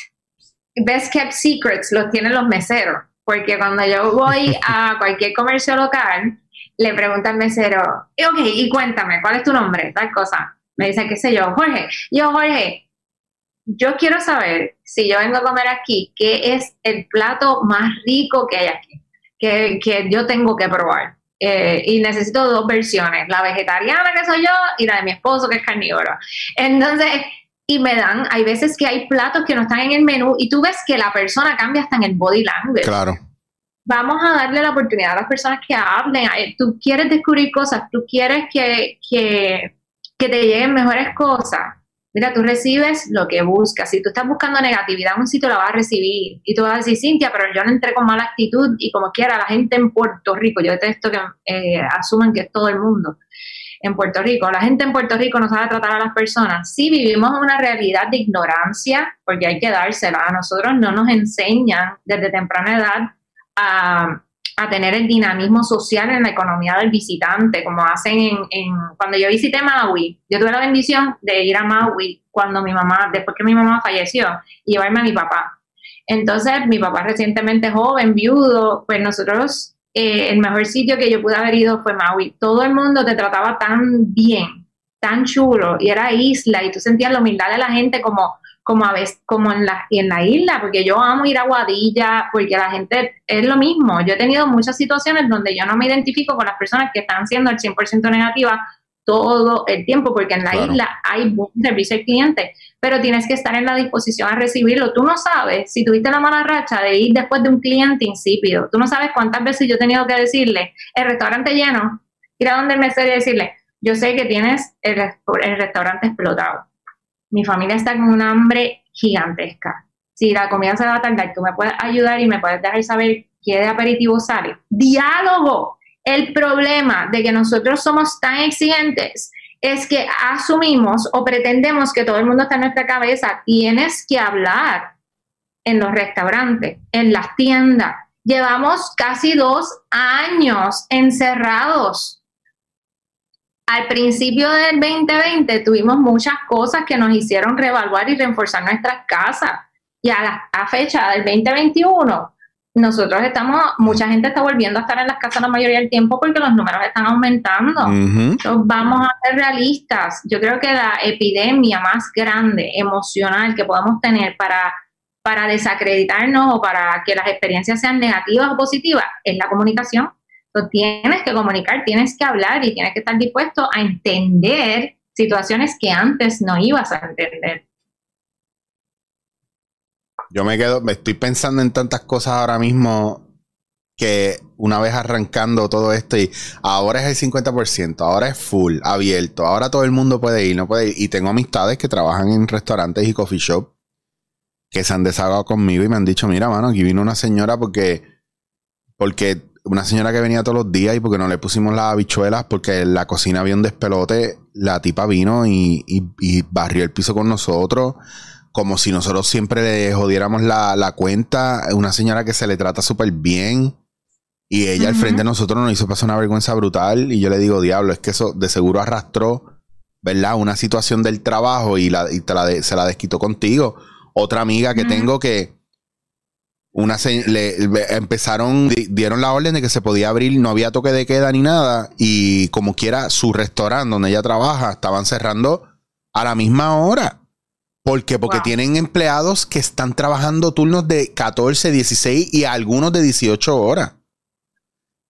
best kept secrets los tienen los meseros, porque cuando yo voy a cualquier comercio local, le pregunto al mesero, ok, y cuéntame, ¿cuál es tu nombre? Tal cosa. Me dice, qué sé yo, Jorge. Yo, Jorge, yo quiero saber, si yo vengo a comer aquí, qué es el plato más rico que hay aquí, que, que yo tengo que probar. Eh, y necesito dos versiones, la vegetariana que soy yo y la de mi esposo que es carnívoro. Entonces, y me dan, hay veces que hay platos que no están en el menú y tú ves que la persona cambia hasta en el body language. Claro. Vamos a darle la oportunidad a las personas que hablen. Tú quieres descubrir cosas, tú quieres que, que, que te lleguen mejores cosas. Mira, tú recibes lo que buscas. Si tú estás buscando negatividad en un sitio, la vas a recibir. Y tú vas a decir, Cintia, pero yo no entré con mala actitud y como quiera, la gente en Puerto Rico, yo detesto que eh, asuman que es todo el mundo en Puerto Rico. La gente en Puerto Rico no sabe tratar a las personas. Sí vivimos una realidad de ignorancia, porque hay que dársela. A nosotros no nos enseñan desde temprana edad a, tener el dinamismo social en la economía del visitante, como hacen en, Cuando yo visité Maui, yo tuve la bendición de ir a Maui cuando mi mamá, después que mi mamá falleció, y llevarme a mi papá. Entonces, mi papá recientemente joven, viudo, pues nosotros eh, el mejor sitio que yo pude haber ido fue Maui. Todo el mundo te trataba tan bien, tan chulo, y era isla, y tú sentías la humildad de la gente como, como, a veces, como en, la, en la isla, porque yo amo ir a Guadilla, porque la gente es lo mismo. Yo he tenido muchas situaciones donde yo no me identifico con las personas que están siendo el 100% negativas todo el tiempo, porque en la isla hay buen servicio al cliente, pero tienes que estar en la disposición a recibirlo. Tú no sabes si tuviste la mala racha de ir después de un cliente insípido. Tú no sabes cuántas veces yo he tenido que decirle, el restaurante lleno, ir a donde el mesero y decirle, yo sé que tienes el, el restaurante explotado. Mi familia está con un hambre gigantesca. Si la comida se va a tardar, tú me puedes ayudar y me puedes dejar saber qué de aperitivo sale. Diálogo el problema de que nosotros somos tan exigentes es que asumimos o pretendemos que todo el mundo está en nuestra cabeza. Tienes que hablar en los restaurantes, en las tiendas. Llevamos casi dos años encerrados. Al principio del 2020 tuvimos muchas cosas que nos hicieron reevaluar y reforzar nuestras casas. Y a la fecha del 2021 nosotros estamos, mucha gente está volviendo a estar en las casas la mayoría del tiempo porque los números están aumentando. Entonces, vamos a ser realistas. Yo creo que la epidemia más grande, emocional que podemos tener para, para desacreditarnos o para que las experiencias sean negativas o positivas es la comunicación. Entonces, tienes que comunicar, tienes que hablar y tienes que estar dispuesto a entender situaciones que antes no ibas a entender. Yo me quedo, me estoy pensando en tantas cosas ahora mismo que una vez arrancando todo esto y ahora es el 50%, ahora es full, abierto, ahora todo el mundo puede ir, no puede ir. Y tengo amistades que trabajan en restaurantes y coffee shop que se han desahogado conmigo y me han dicho, mira, mano, aquí vino una señora porque, porque una señora que venía todos los días y porque no le pusimos las habichuelas porque en la cocina había un despelote, la tipa vino y, y, barrió el piso con nosotros como si nosotros siempre le jodiéramos la, la cuenta. Una señora que se le trata súper bien. Y ella al frente de nosotros nos hizo pasar una vergüenza brutal. Y yo le digo, diablo, es que eso de seguro arrastró, ¿verdad? Una situación del trabajo y, la, y se la desquitó contigo. Otra amiga que tengo que una le, empezaron, dieron la orden de que se podía abrir, no había toque de queda ni nada. Y como quiera, su restaurante donde ella trabaja, estaban cerrando a la misma hora. ¿Por qué? Porque tienen empleados que están trabajando turnos de 14, 16 y algunos de 18 horas.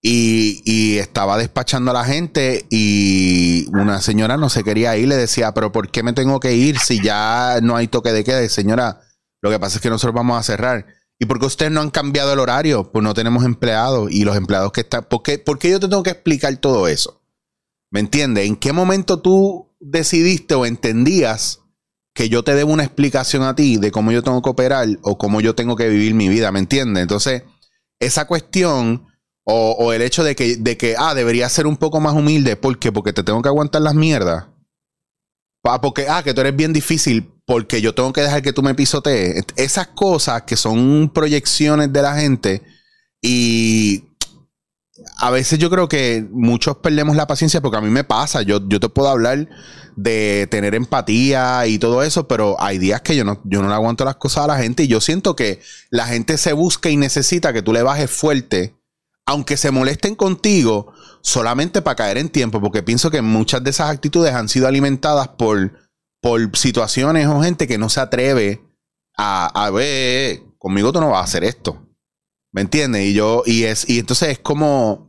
Y, estaba despachando a la gente y una señora no se quería ir, le decía, pero ¿por qué me tengo que ir si ya no hay toque de queda? señora, lo que pasa es que nosotros vamos a cerrar. ¿Y por qué ustedes no han cambiado el horario? Pues no tenemos empleados y los empleados que están... ¿Por qué, ¿Por qué yo te tengo que explicar todo eso? ¿Me entiendes? ¿En qué momento tú decidiste o entendías que yo te debo una explicación a ti de cómo yo tengo que operar o cómo yo tengo que vivir mi vida? ¿Me entiendes? Entonces, esa cuestión o, el hecho de que, de que, ah, debería ser un poco más humilde. ¿Por qué? Porque te tengo que aguantar las mierdas. Porque, ah, que tú eres bien difícil porque yo tengo que dejar que tú me pisotees. Esas cosas que son proyecciones de la gente y a veces yo creo que muchos perdemos la paciencia porque a mí me pasa. Yo, yo te puedo hablar de tener empatía y todo eso, pero hay días que yo no, yo no le aguanto las cosas a la gente y yo siento que la gente se busca y necesita que tú le bajes fuerte aunque se molesten contigo, solamente para caer en tiempo, porque pienso que muchas de esas actitudes han sido alimentadas por, por situaciones o gente que no se atreve a, a ver, conmigo tú no vas a hacer esto. ¿Me entiendes? Y yo, y es, y entonces es como,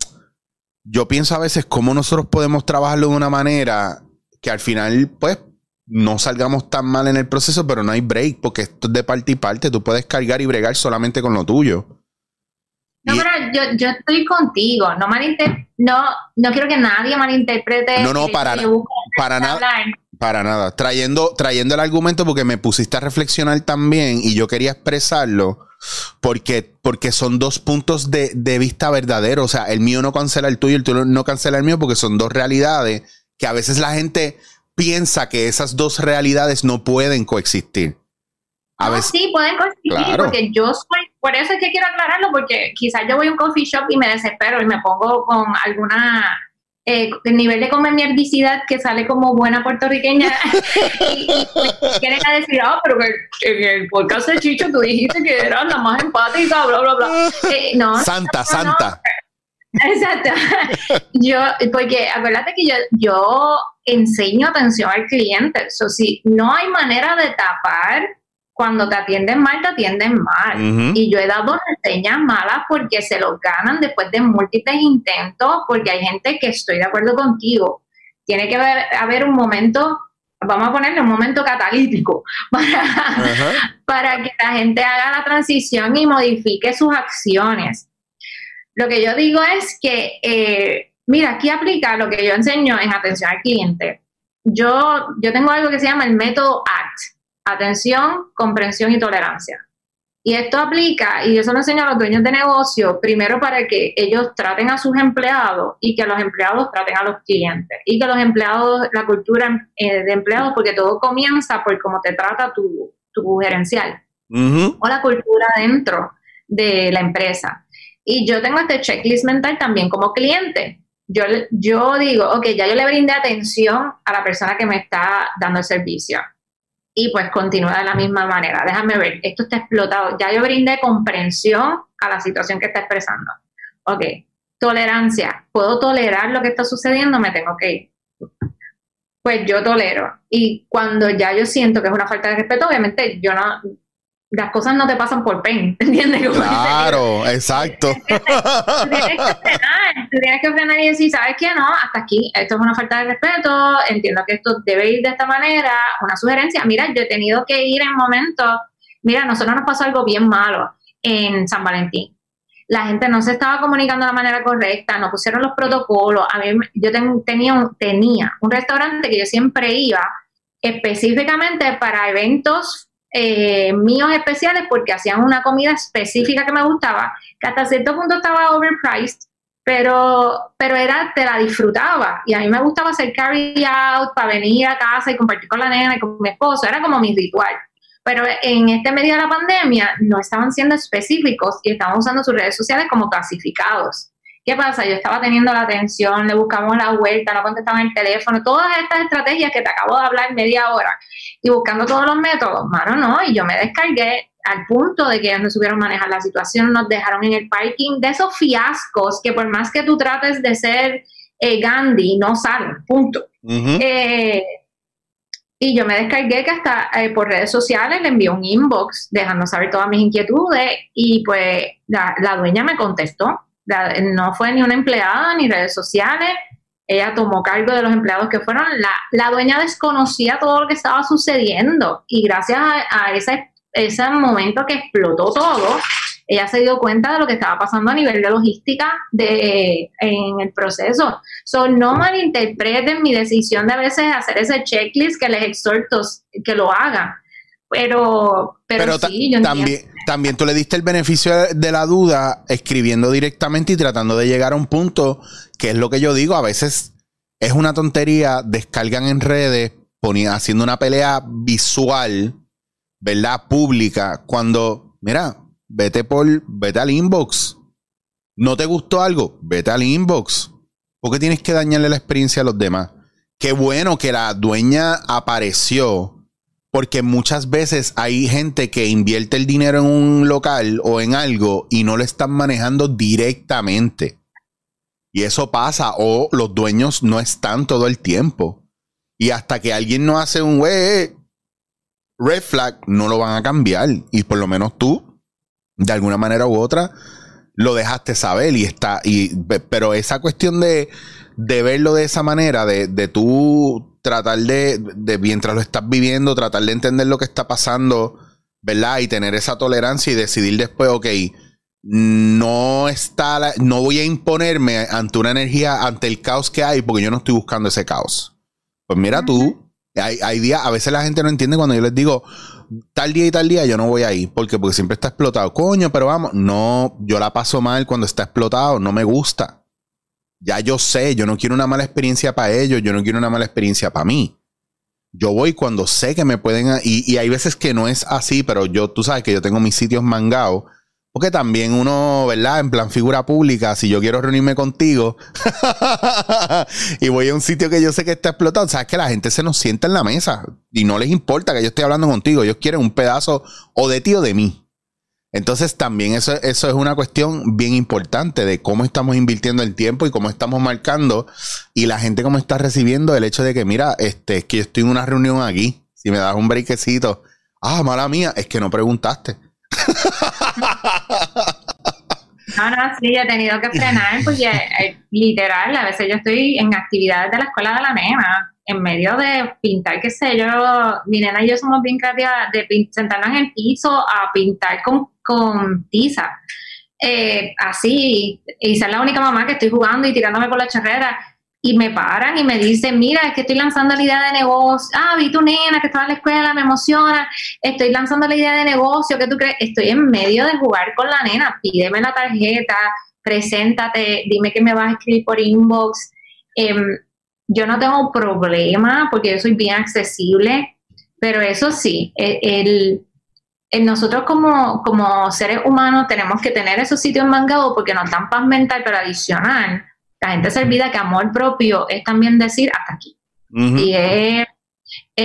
yo pienso a veces cómo nosotros podemos trabajarlo de una manera que al final, pues, no salgamos tan mal en el proceso, pero no hay break, porque esto es de parte y parte. Tú puedes cargar y bregar solamente con lo tuyo. No, pero yo, yo estoy contigo. No, no, no quiero que nadie malinterprete. No, no, para, para nada. Para nada. Trayendo, trayendo el argumento porque me pusiste a reflexionar también y yo quería expresarlo porque, porque son dos puntos de, de vista verdaderos. O sea, el mío no cancela el tuyo, el tuyo no cancela el mío porque son dos realidades que a veces la gente piensa que esas dos realidades no pueden coexistir. A sí, pueden coexistir porque yo soy, por eso es que quiero aclararlo, porque quizás yo voy a un coffee shop y me desespero y me pongo con alguna eh, nivel de comer mierdicidad que sale como buena puertorriqueña y, quieren decir, ah, pero que en el podcast de Chicho tú dijiste que era la más empática, bla, bla, bla. Eh, no, santa, santa. Exacto. Yo, porque acuérdate que yo, yo enseño atención al cliente. Eso sí, no hay manera de tapar cuando te atienden mal, te atienden mal. Y yo he dado reseñas malas porque se los ganan después de múltiples intentos, porque hay gente que estoy de acuerdo contigo. Tiene que haber, un momento, vamos a ponerle un momento catalítico, para, que la gente haga la transición y modifique sus acciones. Lo que yo digo es que, eh, mira, aquí aplica lo que yo enseño en atención al cliente. Yo, yo tengo algo que se llama el método ACT atención, comprensión y tolerancia. Y esto aplica, y eso lo enseño a los dueños de negocio, primero para que ellos traten a sus empleados y que los empleados traten a los clientes. Y que los empleados, la cultura eh, de empleados, porque todo comienza por cómo te trata tu, tu gerencial o la cultura dentro de la empresa. Y yo tengo este checklist mental también como cliente. Yo, yo digo, ok, ya yo le brindé atención a la persona que me está dando el servicio y pues continúa de la misma manera. Déjame ver, esto está explotado. Ya yo brindé comprensión a la situación que está expresando. Ok, tolerancia. ¿Puedo tolerar lo que está sucediendo? Me tengo que ir. Pues yo tolero. Y cuando ya yo siento que es una falta de respeto, obviamente yo no, las cosas no te pasan por pen, ¿entiendes? claro, exacto. Tú tienes que frenar, tú tienes que frenar y decir, ¿sabes qué? No, hasta aquí, esto es una falta de respeto, entiendo que esto debe ir de esta manera, una sugerencia, mira, yo he tenido que ir en momentos, mira, a nosotros nos pasó algo bien malo en San Valentín. La gente no se estaba comunicando de la manera correcta, no pusieron los protocolos. A mí, yo tenía, tenía un restaurante que yo siempre iba específicamente para eventos eh, míos especiales porque hacían una comida específica que me gustaba, que hasta cierto punto estaba overpriced, pero, pero era, te la disfrutaba. Y a mí me gustaba hacer carry out para venir a casa y compartir con la nena y con mi esposo, era como mi ritual. Pero en este medio de la pandemia no estaban siendo específicos y estaban usando sus redes sociales como clasificados. ¿Qué pasa? Yo estaba teniendo la atención, le buscamos la vuelta, no contestaba el teléfono, todas estas estrategias que te acabo de hablar media hora y buscando todos los métodos, mano, no, y yo me descargué al punto de que ellos no supieron manejar la situación, nos dejaron en el parking de esos fiascos que por más que tú trates de ser eh, Gandhi, no salen, punto. Eh, y yo me descargué que hasta eh, por redes sociales le envié un inbox dejando saber todas mis inquietudes y pues la dueña me contestó no fue ni una empleada ni redes sociales. Ella tomó cargo de los empleados que fueron. La, la dueña desconocía todo lo que estaba sucediendo y gracias a, ese, ese momento que explotó todo, ella se dio cuenta de lo que estaba pasando a nivel de logística de, en el proceso. So, no malinterpreten mi decisión de a veces hacer ese checklist que les exhorto que lo hagan. Pero, pero, sí, yo también, también tú le diste el beneficio de la duda escribiendo directamente y tratando de llegar a un punto que es lo que yo digo. A veces es una tontería, descargan en redes haciendo una pelea visual, ¿verdad? Pública, cuando, mira, vete por, vete al inbox. ¿No te gustó algo? Vete al inbox. ¿Por qué tienes que dañarle la experiencia a los demás? Qué bueno que la dueña apareció porque muchas veces hay gente que invierte el dinero en un local o en algo y no lo están manejando directamente. Y eso pasa, o los dueños no están todo el tiempo. Y hasta que alguien no hace un red flag, no lo van a cambiar. Y por lo menos tú, de alguna manera u otra, lo dejaste saber y está. Y, pero esa cuestión de, de verlo de esa manera, de, de tú tratar de, de, mientras lo estás viviendo, tratar de entender lo que está pasando, ¿verdad? Y tener esa tolerancia y decidir después, ok, no está, no voy a imponerme ante una energía, ante el caos que hay, porque yo no estoy buscando ese caos. Pues mira tú, hay, hay días, a veces la gente no entiende cuando yo les digo, tal día y tal día yo no voy ahí, porque porque siempre está explotado. Coño, pero vamos, no, yo la paso mal cuando está explotado, no me gusta ya yo sé, yo no quiero una mala experiencia para ellos, yo no quiero una mala experiencia para mí. Yo voy cuando sé que me pueden... Y, y, hay veces que no es así, pero yo, tú sabes que yo tengo mis sitios mangados. Porque también uno, ¿verdad? En plan figura pública, si yo quiero reunirme contigo y voy a un sitio que yo sé que está explotado, sabes que la gente se nos sienta en la mesa y no les importa que yo esté hablando contigo, ellos quieren un pedazo o de ti o de mí. Entonces también eso, eso es una cuestión bien importante de cómo estamos invirtiendo el tiempo y cómo estamos marcando y la gente cómo está recibiendo el hecho de que, mira, este, es que estoy en una reunión aquí, si me das un breakcito, ah, mala mía, es que no preguntaste. No, no, sí, he tenido que frenar porque eh, literal, a veces yo estoy en actividades de la escuela de la nena en medio de pintar, qué sé yo, mi nena y yo somos bien creativas de sentarnos en el piso a pintar con, con tiza. Eh, así, y ser la única mamá que estoy jugando y tirándome por la charrera. Y me paran y me dicen, mira, es que estoy lanzando la idea de negocio. Ah, vi tu nena que estaba en la escuela, me emociona. Estoy lanzando la idea de negocio, ¿qué tú crees? Estoy en medio de jugar con la nena. Pídeme la tarjeta, preséntate, dime que me vas a escribir por inbox. Em, yo no tengo problema porque yo soy bien accesible, pero eso sí, e, el, nosotros como, como, seres humanos tenemos que tener esos sitios mangados porque nos dan paz mental, pero adicional, la gente se olvida que amor propio es también decir hasta aquí. Y es,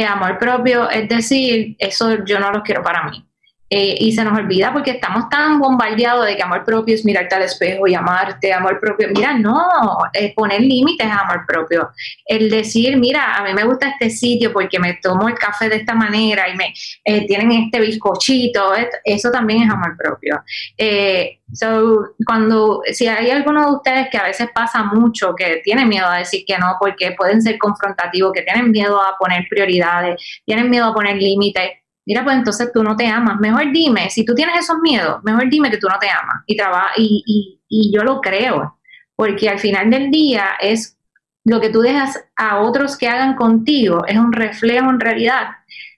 amor propio es decir, eso yo no lo quiero para mí. Eh, y se nos olvida porque estamos tan bombardeados de que amor propio es mirarte al espejo y amarte, amor propio. Mira, no, es poner límites a amor propio. El decir, mira, a mí me gusta este sitio porque me tomo el café de esta manera y me eh, tienen este bizcochito, eso también es amor propio. Eh, so, cuando, si hay alguno de ustedes que a veces pasa mucho, que tienen miedo a decir que no porque pueden ser confrontativos, que tienen miedo a poner prioridades, tienen miedo a poner límites, mira, pues entonces tú no te amas. Mejor dime, si tú tienes esos miedos, mejor dime que tú no te amas. Y, trabaja, y, y, y yo lo creo, porque al final del día es lo que tú dejas a otros que hagan contigo, es un reflejo en realidad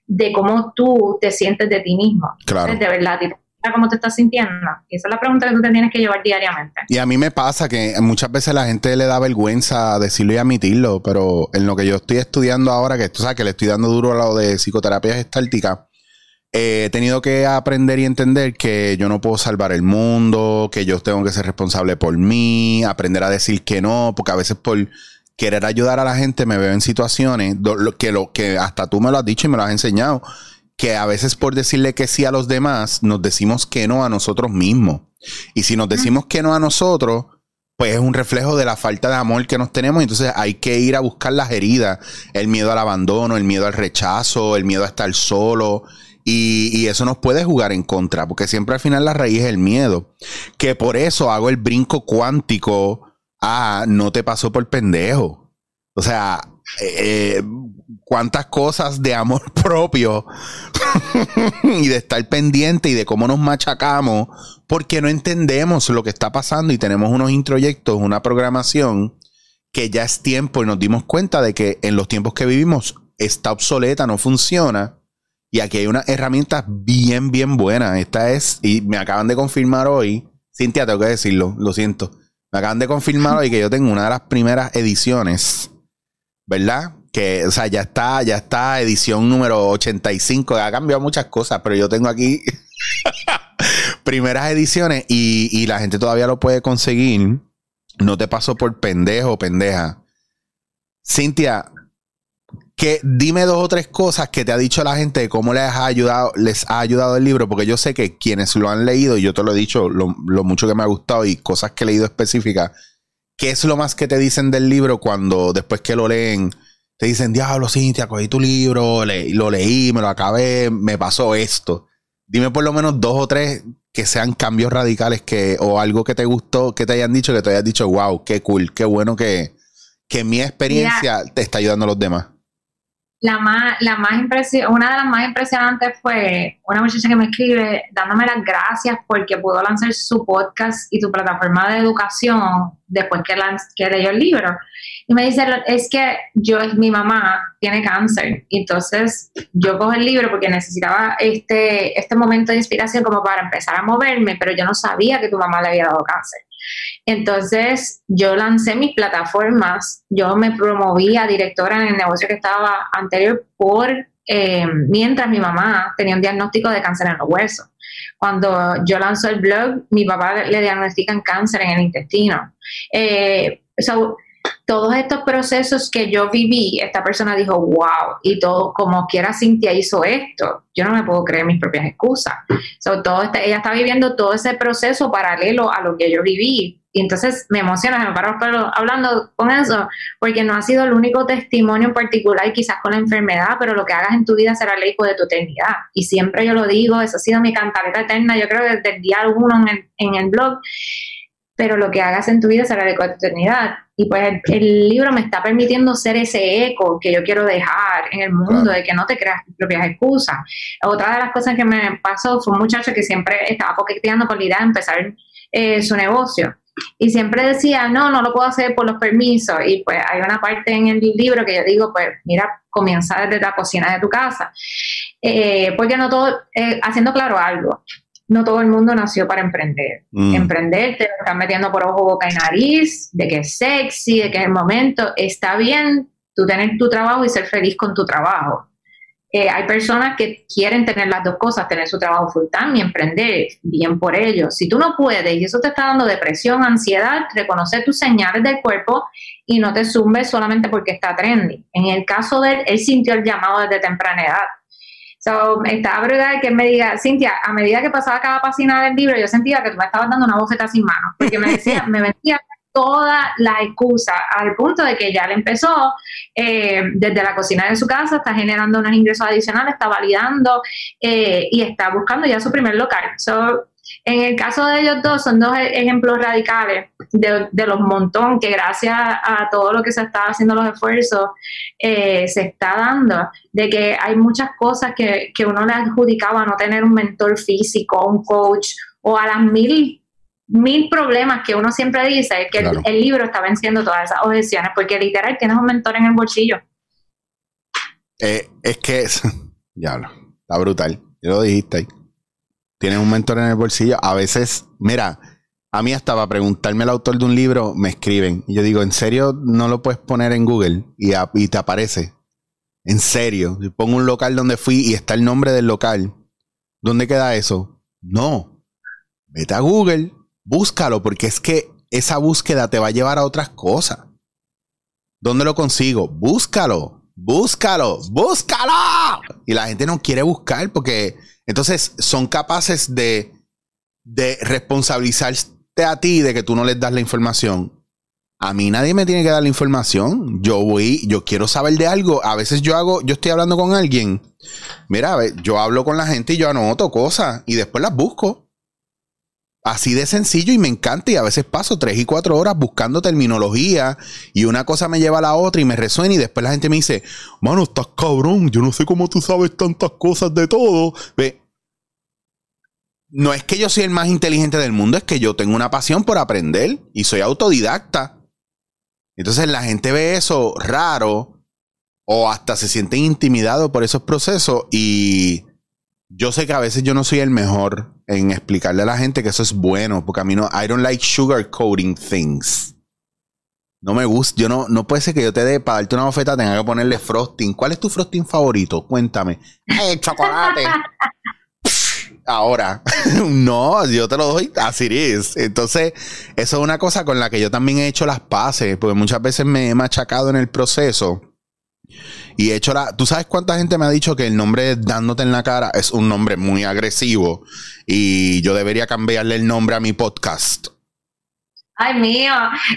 de cómo tú te sientes de ti mismo. Claro. De verdad, cómo te estás sintiendo. esa es la pregunta que tú te tienes que llevar diariamente. Y a mí me pasa que muchas veces la gente le da vergüenza decirlo y admitirlo, pero en lo que yo estoy estudiando ahora, que tú sabes que le estoy dando duro a lo de psicoterapia gestáltica, he tenido que aprender y entender que yo no puedo salvar el mundo, que yo tengo que ser responsable por mí, aprender a decir que no, porque a veces por querer ayudar a la gente me veo en situaciones que lo que hasta tú me lo has dicho y me lo has enseñado que a veces por decirle que sí a los demás, nos decimos que no a nosotros mismos. Y si nos decimos que no a nosotros, pues es un reflejo de la falta de amor que nos tenemos. Entonces hay que ir a buscar las heridas, el miedo al abandono, el miedo al rechazo, el miedo a estar solo. Y, eso nos puede jugar en contra, porque siempre al final la raíz es el miedo. Que por eso hago el brinco cuántico a no te pasó por pendejo. O sea, eh, eh, cuántas cosas de amor propio y de estar pendiente y de cómo nos machacamos porque no entendemos lo que está pasando y tenemos unos introyectos, una programación que ya es tiempo y nos dimos cuenta de que en los tiempos que vivimos está obsoleta, no funciona. Y aquí hay una herramienta bien, bien buena. Esta es, y me acaban de confirmar hoy, Cintia, tengo que decirlo, lo siento. Me acaban de confirmar hoy que yo tengo una de las primeras ediciones ¿verdad? Que, o sea, ya está, ya está edición número 85. Ha cambiado muchas cosas, pero yo tengo aquí primeras ediciones y, y, la gente todavía lo puede conseguir. No te paso por pendejo, pendeja. Cintia, que dime dos o tres cosas que te ha dicho la gente de cómo les ha ayudado, les ha ayudado el libro, porque yo sé que quienes lo han leído, y yo te lo he dicho, lo, lo mucho que me ha gustado y cosas que he leído específicas, ¿Qué es lo más que te dicen del libro cuando después que lo leen te dicen, diablo, Cintia, cogí tu libro, lo leí, me lo acabé, me pasó esto? Dime por lo menos dos o tres que sean cambios radicales que, o algo que te gustó, que te hayan dicho, que te hayas dicho, wow, qué cool, qué bueno que, que mi experiencia te está ayudando a los demás la más, la más una de las más impresionantes fue una muchacha que me escribe dándome las gracias porque pudo lanzar su podcast y su plataforma de educación después que, que leyó el libro. Y me dice, es que yo, mi mamá tiene cáncer, entonces yo cojo el libro porque necesitaba este, este momento de inspiración como para empezar a moverme, pero yo no sabía que tu mamá le había dado cáncer. Entonces yo lancé mis plataformas, yo me promovía directora en el negocio que estaba anterior por eh, mientras mi mamá tenía un diagnóstico de cáncer en los huesos. Cuando yo lanzo el blog, mi papá le diagnostican cáncer en el intestino. Eh, todos estos procesos que yo viví, esta persona dijo, wow, y todo, como quiera Cintia hizo esto, yo no me puedo creer mis propias excusas. todo este, ella está viviendo todo ese proceso paralelo a lo que yo viví. Y entonces me emociona, me paro hablando con eso, porque no ha sido el único testimonio en particular, quizás con la enfermedad, pero lo que hagas en tu vida será el eco de tu eternidad. Y siempre yo lo digo, eso ha sido mi cantareta eterna, yo creo desde el día uno en el, en el blog pero lo que hagas en tu vida será de eternidad. Y pues el, libro me está permitiendo ser ese eco que yo quiero dejar en el mundo, de que no te creas tus propias excusas. Otra de las cosas que me pasó fue un muchacho que siempre estaba coqueteando con la idea de empezar eh, su negocio. Y siempre decía, no, no lo puedo hacer por los permisos. Y pues hay una parte en el libro que yo digo, pues mira, comienza desde la cocina de tu casa. Eh, porque no todo, eh, haciendo claro algo, no todo el mundo nació para emprender. Mm. Emprender te están metiendo por ojo, boca y nariz, de que es sexy, de que es el momento. Está bien tú tener tu trabajo y ser feliz con tu trabajo. Eh, hay personas que quieren tener las dos cosas, tener su trabajo full time y emprender, bien por ello. Si tú no puedes y eso te está dando depresión, ansiedad, reconoce tus señales del cuerpo y no te zumbes solamente porque está trendy. En el caso de él, él sintió el llamado desde temprana edad So, estaba brutal que me diga, Cintia, a medida que pasaba cada página del libro, yo sentía que tú me estabas dando una bofeta sin mano, porque me decía, me vendía toda la excusa al punto de que ya le empezó eh, desde la cocina de su casa, está generando unos ingresos adicionales, está validando eh, y está buscando ya su primer local. So, en el caso de ellos dos, son dos e-, ejemplos radicales de, los montón que gracias a todo lo que se está haciendo los esfuerzos, eh, se está dando, de que hay muchas cosas que, que uno le adjudicaba no tener un mentor físico, un coach, o a las mil mil problemas que uno siempre dice, que el, libro está venciendo todas esas objeciones, porque literal tienes un mentor en el bolsillo. Eh, es que Diablo, está brutal. Ya lo dijiste ahí. Tienes un mentor en el bolsillo. A veces, mira, a mí hasta para preguntarme el autor de un libro me escriben. Y yo digo, ¿en serio no lo puedes poner en Google? Y, y te aparece. En serio. Yo pongo un local donde fui y está el nombre del local. ¿Dónde queda eso? No. Vete a Google, búscalo, porque es que esa búsqueda te va a llevar a otras cosas. ¿Dónde lo consigo? Búscalo, búscalo, búscalo. Y la gente no quiere buscar porque entonces son capaces de, de responsabilizarte a ti de que tú no les das la información. A mí nadie me tiene que dar la información. Yo voy, yo quiero saber de algo. A veces yo hago, yo estoy hablando con alguien. Mira, yo hablo con la gente y yo anoto cosas y después las busco. Así de sencillo y me encanta y a veces paso tres y cuatro horas buscando terminología y una cosa me lleva a la otra y me resuena y después la gente me dice, mano, estás cabrón, yo no sé cómo tú sabes tantas cosas de todo. Ve, no es que yo soy el más inteligente del mundo, es que yo tengo una pasión por aprender y soy autodidacta. Entonces la gente ve eso raro o hasta se sienten intimidados por esos procesos y yo sé que a veces yo no soy el mejor en explicarle a la gente que eso es bueno, porque a mí no, I don't like sugarcoating things. No me gusta, yo no, no puede ser que yo te dé para darte una bofeta, tenga que ponerle frosting. ¿Cuál es tu frosting favorito? Cuéntame. ¡Eh, chocolate! Ahora, no, yo te lo doy así es. Entonces, eso es una cosa con la que yo también he hecho las paces, porque muchas veces me he machacado en el proceso y he hecho la. ¿Tú sabes cuánta gente me ha dicho que el nombre Dándote en la cara es un nombre muy agresivo y yo debería cambiarle el nombre a mi podcast? Ay, mío,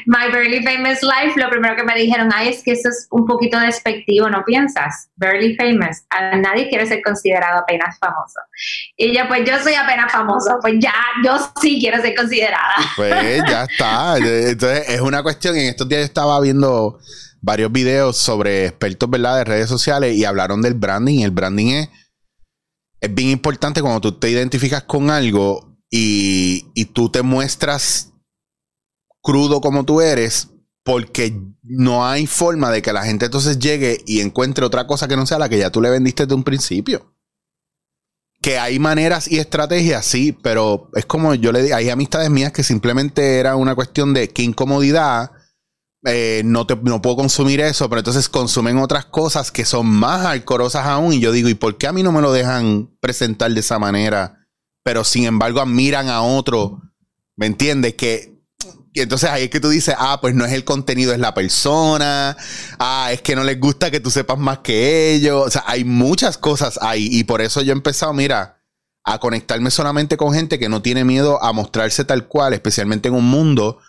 My Barely Famous Life, lo primero que me dijeron, ay, es que eso es un poquito despectivo, ¿no piensas? Barely Famous, a nadie quiere ser considerado apenas famoso. Y yo, pues yo soy apenas famoso, pues ya, yo sí quiero ser considerada. Pues ya está, entonces es una cuestión, en estos días estaba viendo varios videos sobre expertos, ¿verdad?, de redes sociales y hablaron del branding. El branding es, es bien importante cuando tú te identificas con algo y, y tú te muestras crudo como tú eres, porque no hay forma de que la gente entonces llegue y encuentre otra cosa que no sea la que ya tú le vendiste desde un principio. Que hay maneras y estrategias, sí, pero es como yo le digo, hay amistades mías que simplemente era una cuestión de qué incomodidad eh, no, te, no puedo consumir eso, pero entonces consumen otras cosas que son más alcorosas aún. Y yo digo, ¿y por qué a mí no me lo dejan presentar de esa manera? Pero sin embargo admiran a otro, ¿me entiendes? Que y entonces ahí es que tú dices, ah, pues no es el contenido, es la persona. Ah, es que no les gusta que tú sepas más que ellos. O sea, hay muchas cosas ahí. Y por eso yo he empezado, mira, a conectarme solamente con gente que no tiene miedo a mostrarse tal cual, especialmente en un mundo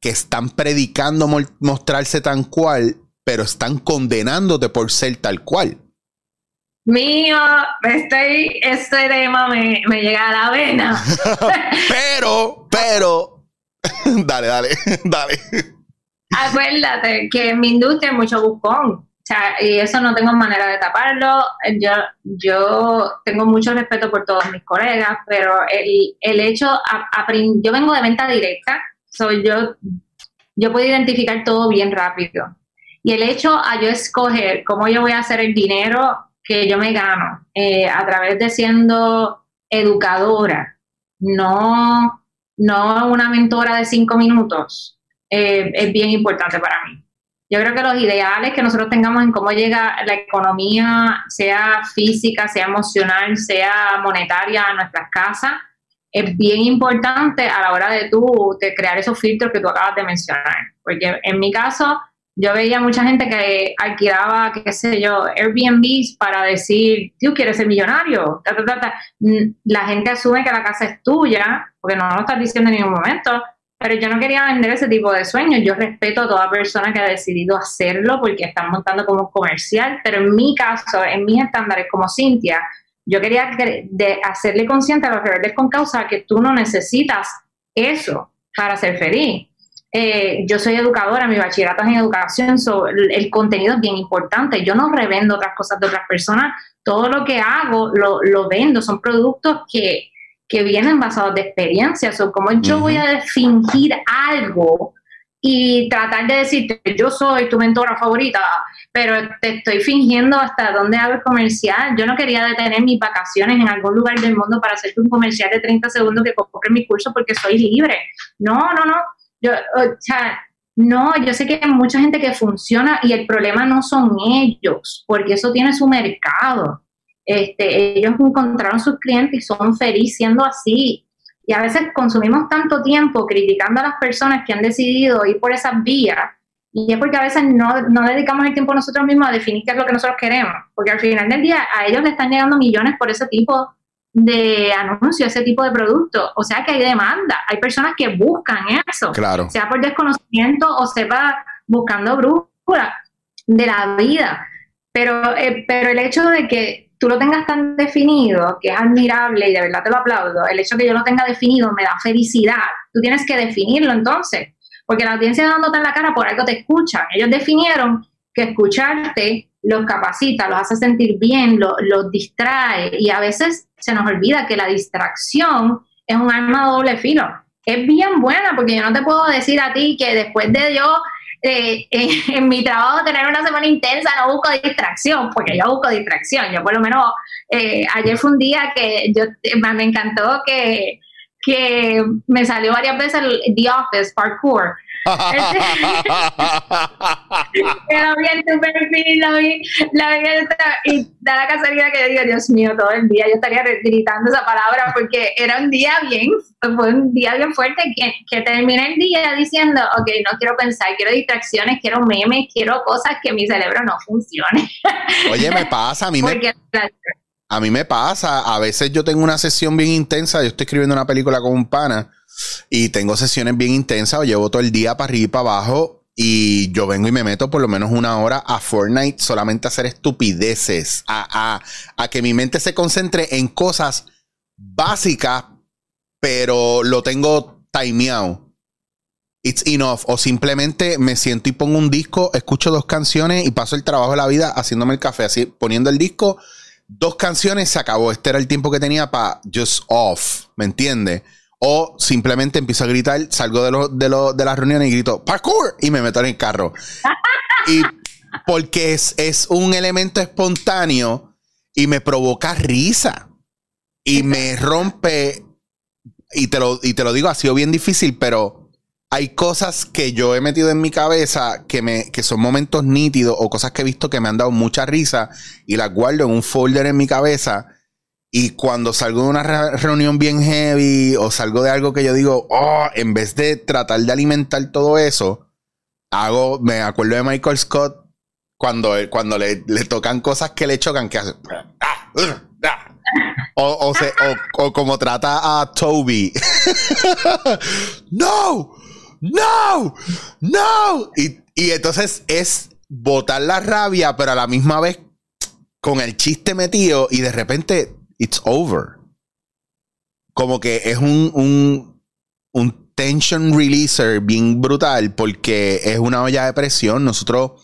que, están predicando mostrarse tan cual, pero están condenándote por ser tal cual. Mío, estoy, este tema me, llega a la vena. pero, pero, dale, dale, dale. Acuérdate que en mi industria hay mucho buscón. O sea, y eso no tengo manera de taparlo. Yo, yo tengo mucho respeto por todos mis colegas, pero el, el hecho, yo vengo de venta directa, soy yo, yo puedo identificar todo bien rápido. Y el hecho a yo escoger cómo yo voy a hacer el dinero que yo me gano eh, a través de siendo educadora, no, no una mentora de cinco minutos, eh, es bien importante para mí. Yo creo que los ideales que nosotros tengamos en cómo llega la economía, sea física, sea emocional, sea monetaria a nuestras casas, es bien importante a la hora de tú de crear esos filtros que tú acabas de mencionar. Porque en mi caso, yo veía mucha gente que alquilaba, qué sé yo, Airbnbs para decir, tú quieres ser millonario. Mm, la gente asume que la casa es tuya, porque no lo estás diciendo en ningún momento. Pero yo no quería vender ese tipo de sueños. Yo respeto a toda persona que ha decidido hacerlo porque están montando como comercial. Pero en mi caso, en mis estándares como Cintia, yo quería de hacerle consciente a los rebeldes con causa que tú no necesitas eso para ser feliz. Eh, yo soy educadora, mi bachillerato es en educación, el, contenido es bien importante. Yo no revendo otras cosas de otras personas, todo lo que hago lo, lo vendo, son productos que, que vienen basados de experiencias. O como yo voy a fingir algo y tratar de decirte, yo soy tu mentora favorita, pero te estoy fingiendo hasta dónde hago el comercial. Yo no quería detener mis vacaciones en algún lugar del mundo para hacerte un comercial de 30 segundos que compre mi curso porque soy libre. No, no, no. Yo, o sea, no, yo sé que hay mucha gente que funciona y el problema no son ellos, porque eso tiene su mercado. Este, ellos encontraron sus clientes y son felices siendo así. Y a veces consumimos tanto tiempo criticando a las personas que han decidido ir por esas vías y es porque a veces no, dedicamos el tiempo nosotros mismos a definir qué es lo que nosotros queremos, porque al final del día a ellos le están llegando millones por ese tipo de anuncios, ese tipo de producto. O sea que hay demanda, hay personas que buscan eso, claro. sea por desconocimiento o sepa buscando brújula de la vida. Pero, eh, pero el hecho de que tú lo tengas tan definido, que es admirable y de verdad te lo aplaudo, el hecho de que yo lo tenga definido me da felicidad. Tú tienes que definirlo entonces porque la audiencia dándote en la cara por algo te escucha. Ellos definieron que escucharte los capacita, los hace sentir bien, los, distrae y a veces se nos olvida que la distracción es un arma de doble filo. Es bien buena porque yo no te puedo decir a ti que después de yo eh, en mi trabajo tener una semana intensa no busco distracción, porque yo busco distracción. Yo por lo menos eh, ayer fue un día que yo me encantó que que me salió varias veces el The Office Parkour. Pero vi en tu perfil, lo vi, la vi y da la casualidad que yo digo, Dios mío, todo el día yo estaría gritando esa palabra porque era un día bien, fue un día bien fuerte que, que terminé el día diciendo, ok, no quiero pensar, quiero distracciones, quiero memes, quiero cosas que mi cerebro no funcione. Oye, me pasa, a mí me... A mí me pasa, a veces yo tengo una sesión bien intensa, yo estoy escribiendo una película con un pana y tengo sesiones bien intensas, llevo todo el día para arriba y para abajo y yo vengo y me meto por lo menos una hora a Fortnite solamente a hacer estupideces, a, a que mi mente se concentre en cosas básicas, pero lo tengo timeado. It's enough. O simplemente me siento y pongo un disco, escucho dos canciones y paso el trabajo de la vida haciéndome el café, así poniendo el disco dos canciones, se acabó. Este era el tiempo que tenía para just off, ¿me entiendes? O simplemente empiezo a gritar, salgo de, lo, de, lo, de la reunión y grito parkour y me meto en el carro. y porque es, es un elemento espontáneo y me provoca risa. Y me rompe, y te, lo, y te lo digo, ha sido bien difícil, pero hay cosas que yo he metido en mi cabeza que, me, que son momentos nítidos o cosas que he visto que me han dado mucha risa y las guardo en un folder en mi cabeza. Y cuando salgo de una reunión bien heavy o salgo de algo que yo digo, oh, en vez de tratar de alimentar todo eso, hago, me acuerdo de Michael Scott cuando, cuando le, tocan cosas que le chocan, que hace. O, o, como trata a Toby. no, no, no. Y, entonces es botar la rabia, pero a la misma vez con el chiste metido y de repente it's over. Como que es un, un, un tension releaser bien brutal porque es una olla de presión. Nosotros,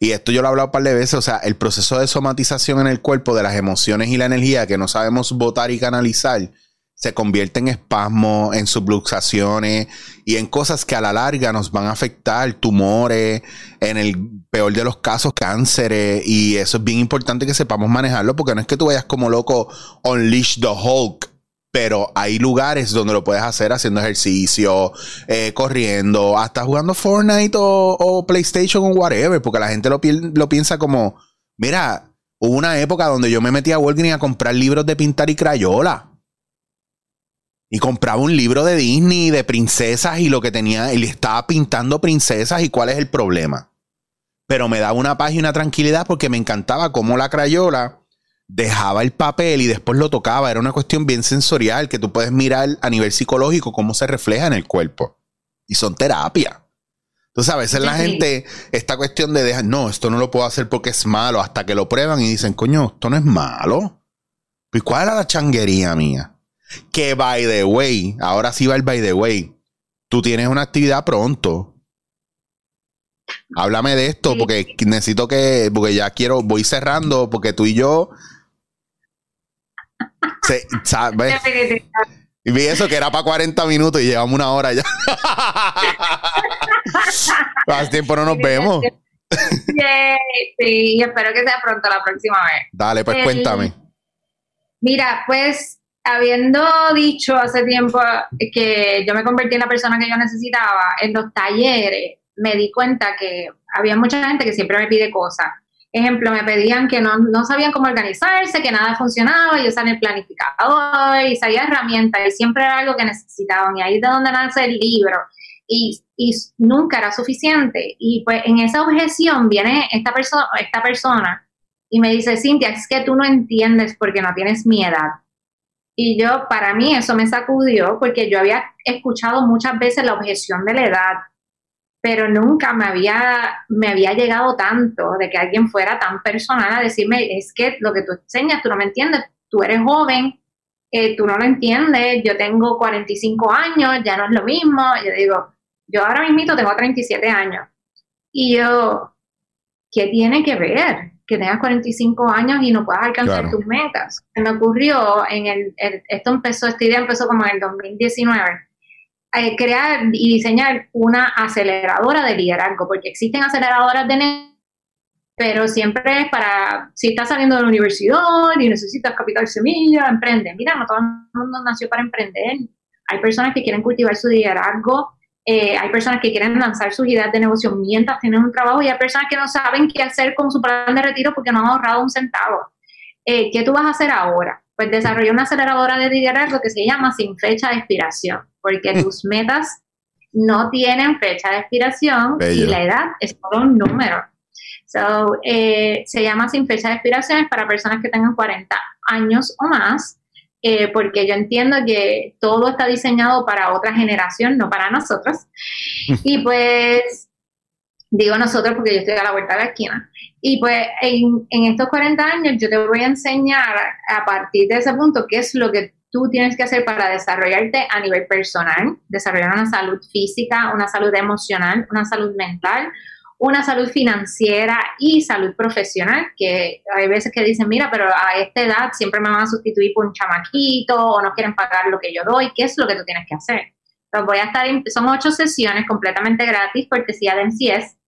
y esto yo lo he hablado un par de veces, o sea, el proceso de somatización en el cuerpo de las emociones y la energía que no sabemos votar y canalizar se convierte en espasmos, en subluxaciones y en cosas que a la larga nos van a afectar, tumores, en el peor de los casos, cánceres. Y eso es bien importante que sepamos manejarlo porque no es que tú vayas como loco, unleash the Hulk. Pero hay lugares donde lo puedes hacer haciendo ejercicio, eh, corriendo, hasta jugando Fortnite o, PlayStation o whatever, porque la gente lo, lo piensa como, mira, hubo una época donde yo me metí a Walgreens a comprar libros de pintar y crayola y compraba un libro de Disney de princesas y lo que tenía, y le estaba pintando princesas y cuál es el problema. Pero me daba una paz y una tranquilidad porque me encantaba cómo la crayola dejaba el papel y después lo tocaba. Era una cuestión bien sensorial que tú puedes mirar a nivel psicológico cómo se refleja en el cuerpo. Y son terapia. Entonces a veces la gente, esta cuestión de dejar, no, esto no lo puedo hacer porque es malo, hasta que lo prueban y dicen, coño, esto no es malo. ¿Y cuál era la changuería mía? Que by the way, ahora sí va el by the way. Tú tienes una actividad pronto. Háblame de esto porque necesito que, porque ya quiero, voy cerrando porque tú y yo, ¿sabes? Y vi eso que era para 40 minutos y llevamos una hora ya. Hace tiempo no nos vemos. sí, espero que sea pronto la próxima vez. Dale, pues cuéntame. Mira, pues habiendo dicho hace tiempo que yo me convertí en la persona que yo necesitaba, en los talleres me di cuenta que había mucha gente que siempre me pide cosas. Ejemplo, me pedían que no, no sabían cómo organizarse, que nada funcionaba, yo usaba el planificador y sabía herramientas y siempre era algo que necesitaban y ahí es de donde nace el libro. Y, y, nunca era suficiente. Y pues en esa objeción viene esta, persona esta persona y me dice, Cintia, es que tú no entiendes porque no tienes mi edad. Y yo, para mí, eso me sacudió porque yo había escuchado muchas veces la objeción de la edad, pero nunca me había, me había llegado tanto de que alguien fuera tan personal a decirme, es que lo que tú enseñas, tú no me entiendes, tú eres joven, eh, tú no lo entiendes, yo tengo 45 años, ya no es lo mismo. Yo digo, yo ahora mismo tengo 37 años. Y yo, ¿qué tiene que ver? Que tengas 45 años y no puedas alcanzar tus metas. Me ocurrió en el, esto empezó, esta idea empezó como en el 2019, eh, crear y diseñar una aceleradora de liderazgo, porque existen aceleradoras de pero siempre es para, si estás saliendo de la universidad y necesitas capital semilla, emprende. Mira, no todo el mundo nació para emprender. Hay personas que quieren cultivar su liderazgo eh, hay personas que quieren lanzar sus ideas de negocio mientras tienen un trabajo y hay personas que no saben qué hacer con su plan de retiro porque no han ahorrado un centavo. Eh, ¿Qué tú vas a hacer ahora? Pues desarrollé una aceleradora de liderazgo que se llama Sin Fecha de Expiración, porque mm. tus metas no tienen fecha de expiración y la edad es solo un número. So, eh, se llama Sin Fecha de Expiración, para personas que tengan 40 años o más eh, porque yo entiendo que todo está diseñado para otra generación, no para nosotros. y pues, digo nosotros porque yo estoy a la vuelta de la esquina. Y pues en, en estos 40 años yo te voy a enseñar a partir de ese punto qué es lo que tú tienes que hacer para desarrollarte a nivel personal, desarrollar una salud física, una salud emocional, una salud mental, una salud financiera y salud profesional, que hay veces que dicen, mira, pero a esta edad siempre me van a sustituir por un chamaquito o no quieren pagar lo que yo doy, ¿qué es lo que tú tienes que hacer? Entonces voy a estar, en, son ocho sesiones completamente gratis, cortesía de MCS.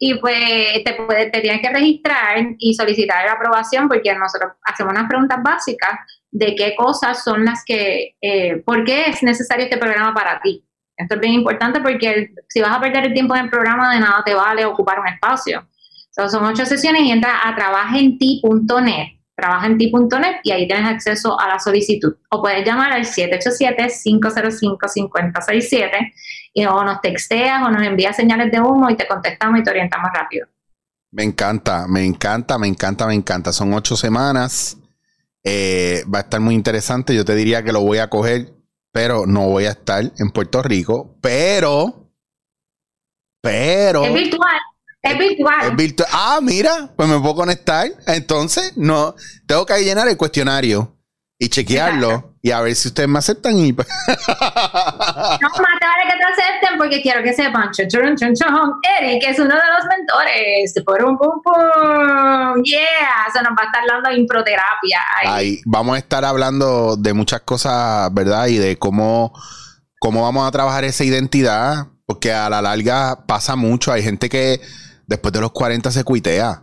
y pues te, puede, te tienes que registrar y solicitar la aprobación porque nosotros hacemos unas preguntas básicas de qué cosas son las que, eh, por qué es necesario este programa para ti esto es bien importante porque si vas a perder el tiempo en el programa, de nada te vale ocupar un espacio. son ocho sesiones y entra a trabajenti.net, trabajenti.net y ahí tienes acceso a la solicitud. O puedes llamar al 787-505-5067 y o nos texteas o nos envías señales de humo y te contestamos y te orientamos rápido. Me encanta, me encanta, me encanta, me encanta. Son ocho semanas. Eh, va a estar muy interesante. Yo te diría que lo voy a coger pero no voy a estar en Puerto Rico, pero, pero... Es virtual. Es virtual. Ah, mira, pues me puedo conectar. Entonces, no, tengo que llenar el cuestionario y chequearlo y a ver si ustedes me aceptan y pues no más acepten porque quiero que sepan Eric es uno de los mentores. Pum pum pum. Yeah se nos va a estar de improterapia. Ahí. vamos a estar hablando de muchas cosas verdad y de cómo cómo vamos a trabajar esa identidad porque a la larga pasa mucho. Hay gente que después de los 40 se cuitea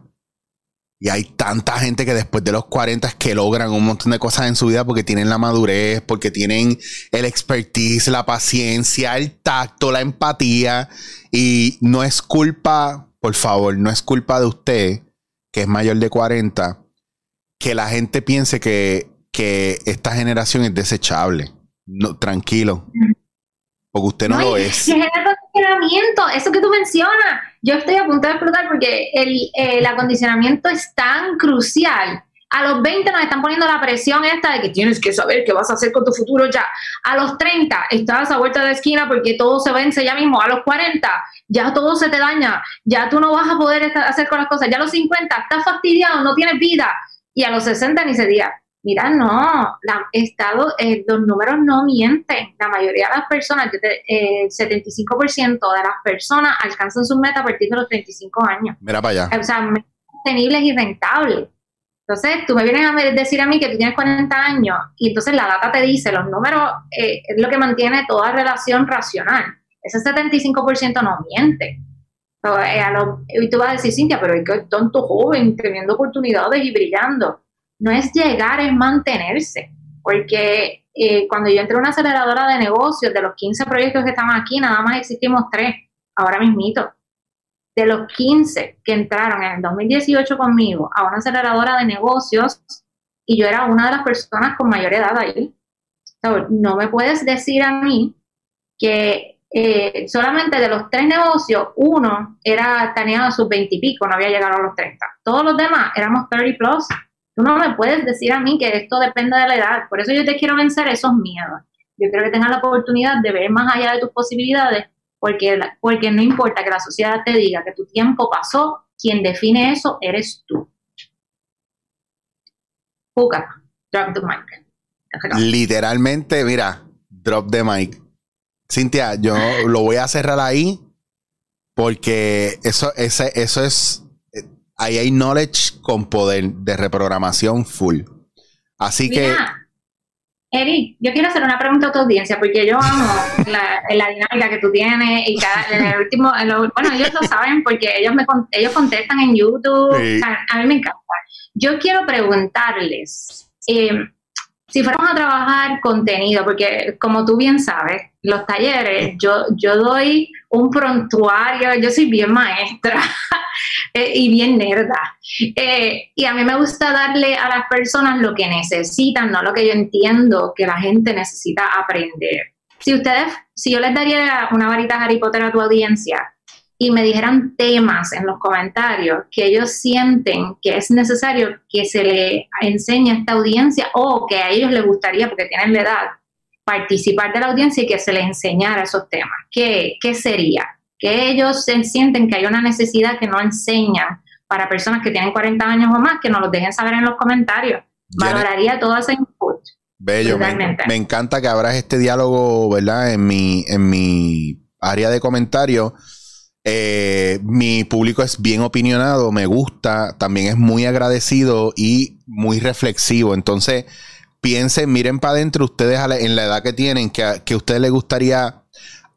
y hay tanta gente que después de los 40 es que logran un montón de cosas en su vida porque tienen la madurez, porque tienen el expertise, la paciencia, el tacto, la empatía. Y no es culpa, por favor, no es culpa de usted, que es mayor de 40, que la gente piense que, que esta generación es desechable. No, tranquilo. Porque usted no, lo es. Eso que tú mencionas yo estoy a punto de explotar porque el, el acondicionamiento es tan crucial. A los 20 nos están poniendo la presión esta de que tienes que saber qué vas a hacer con tu futuro ya. A los 30 estás a vuelta de esquina porque todo se vence ya mismo. A los 40 ya todo se te daña. Ya tú no vas a poder hacer con las cosas. Ya a los 50 estás fastidiado, no tienes vida. Y a los 60 ni se diga mira, no, la, estado, eh, los números no mienten. La mayoría de las personas, el 75% de las personas alcanzan sus metas a partir de los 35 años. Mira para allá. O sea, sostenibles y rentables. Entonces, tú me vienes a decir a mí que tú tienes 40 años y entonces la data te dice, los números eh, es lo que mantiene toda relación racional. ese 75% no miente. Eh, y tú vas a decir, Cintia, pero es que es tonto joven, teniendo oportunidades y brillando. No es llegar, es mantenerse. Porque eh, cuando yo entré a una aceleradora de negocios, de los 15 proyectos que estamos aquí, nada más existimos tres, ahora mismito. De los 15 que entraron en el 2018 conmigo a una aceleradora de negocios, y yo era una de las personas con mayor edad ahí. no me puedes decir a mí que eh, solamente de los tres negocios, uno era tenía sus 20 y pico, no había llegado a los 30. Todos los demás éramos 30 plus. Tú no me puedes decir a mí que esto depende de la edad. Por eso yo te quiero vencer esos miedos. Yo quiero que tengas la oportunidad de ver más allá de tus posibilidades, porque, porque no importa que la sociedad te diga que tu tiempo pasó, quien define eso eres tú. drop the mic. Literalmente, mira, drop the mic. Cintia, yo lo voy a cerrar ahí porque eso, ese, eso es ahí hay knowledge con poder de reprogramación full. Así que. Eric, yo quiero hacer una pregunta a tu audiencia, porque yo amo la, dinámica que tú tienes y cada, en el último, bueno, ellos lo saben porque ellos me ellos contestan en YouTube, a, mí me encanta. Yo quiero preguntarles, eh, si fuéramos a trabajar contenido, porque como tú bien sabes, los talleres, yo, yo doy un prontuario, yo soy bien maestra eh, y bien nerda. Eh, y a mí me gusta darle a las personas lo que necesitan, no lo que yo entiendo que la gente necesita aprender. Si ustedes, si yo les daría una varita Harry Potter a tu audiencia, y me dijeran temas en los comentarios que ellos sienten que es necesario que se le enseñe a esta audiencia o que a ellos les gustaría, porque tienen la edad, participar de la audiencia y que se les enseñara esos temas. ¿Qué, qué sería? Que ellos se sienten que hay una necesidad que no enseñan para personas que tienen 40 años o más, que nos los dejen saber en los comentarios. Valoraría todo ese input. Bello, me, me, encanta que abras este diálogo, ¿verdad? En mi, en mi área de comentarios eh, mi público es bien opinionado, me gusta, también es muy agradecido y muy reflexivo. Entonces, piensen, miren para adentro ustedes en la edad que tienen, que, que a ustedes les gustaría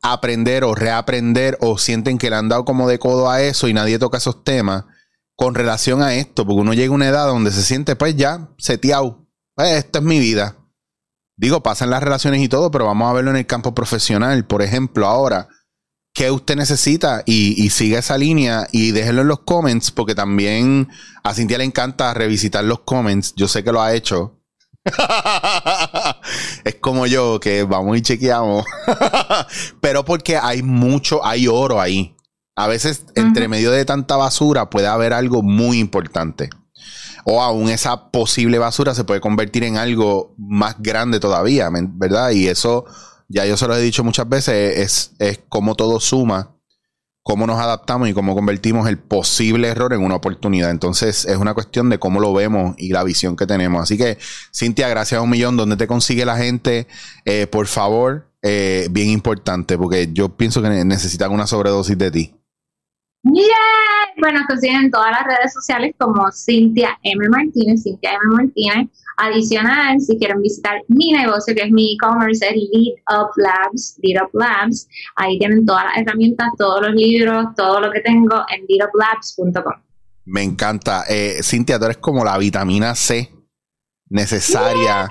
aprender o reaprender o sienten que le han dado como de codo a eso y nadie toca esos temas con relación a esto, porque uno llega a una edad donde se siente pues ya seteado, pues esta es mi vida. Digo, pasan las relaciones y todo, pero vamos a verlo en el campo profesional, por ejemplo, ahora qué usted necesita y, y siga esa línea y déjenlo en los comments porque también a Cintia le encanta revisitar los comments. Yo sé que lo ha hecho. es como yo que vamos y chequeamos. Pero porque hay mucho, hay oro ahí. A veces entre medio de tanta basura puede haber algo muy importante. O aún esa posible basura se puede convertir en algo más grande todavía, ¿verdad? Y eso ya yo se lo he dicho muchas veces, es, es cómo todo suma, cómo nos adaptamos y cómo convertimos el posible error en una oportunidad. Entonces es una cuestión de cómo lo vemos y la visión que tenemos. Así que, Cintia, gracias a un millón. ¿Dónde te consigue la gente? Eh, por favor, eh, bien importante, porque yo pienso que necesitan una sobredosis de ti. Yeah. Bueno, consiguen en todas las redes sociales como Cintia M. Martínez, Cintia M. Martínez. Adicional, si quieren visitar mi negocio, que es mi e-commerce, es Lead Up Labs, Lead Up Labs. Ahí tienen todas las herramientas, todos los libros, todo lo que tengo en leaduplabs.com. Me encanta. Eh, Cintia, tú eres como la vitamina C necesaria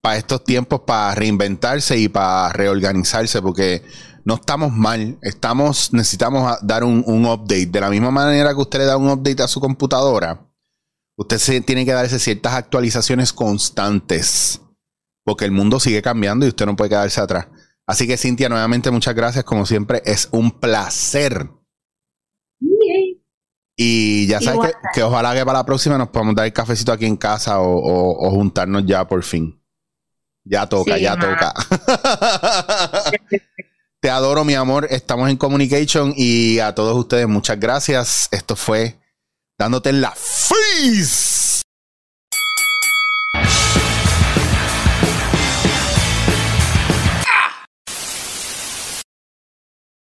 para estos tiempos, para reinventarse y para reorganizarse, porque no estamos mal, estamos, necesitamos dar un, update. De la misma manera que usted le da un update a su computadora, usted se, tiene que darse ciertas actualizaciones constantes, porque el mundo sigue cambiando y usted no puede quedarse atrás. Así que Cintia, nuevamente muchas gracias, como siempre, es un placer. Y ya sabes que, ojalá que para la próxima nos podamos dar el cafecito aquí en casa o, juntarnos ya por fin. Ya toca, ya toca. Te adoro, mi amor. Estamos en Communication y a todos ustedes muchas gracias. Esto fue dándote la face.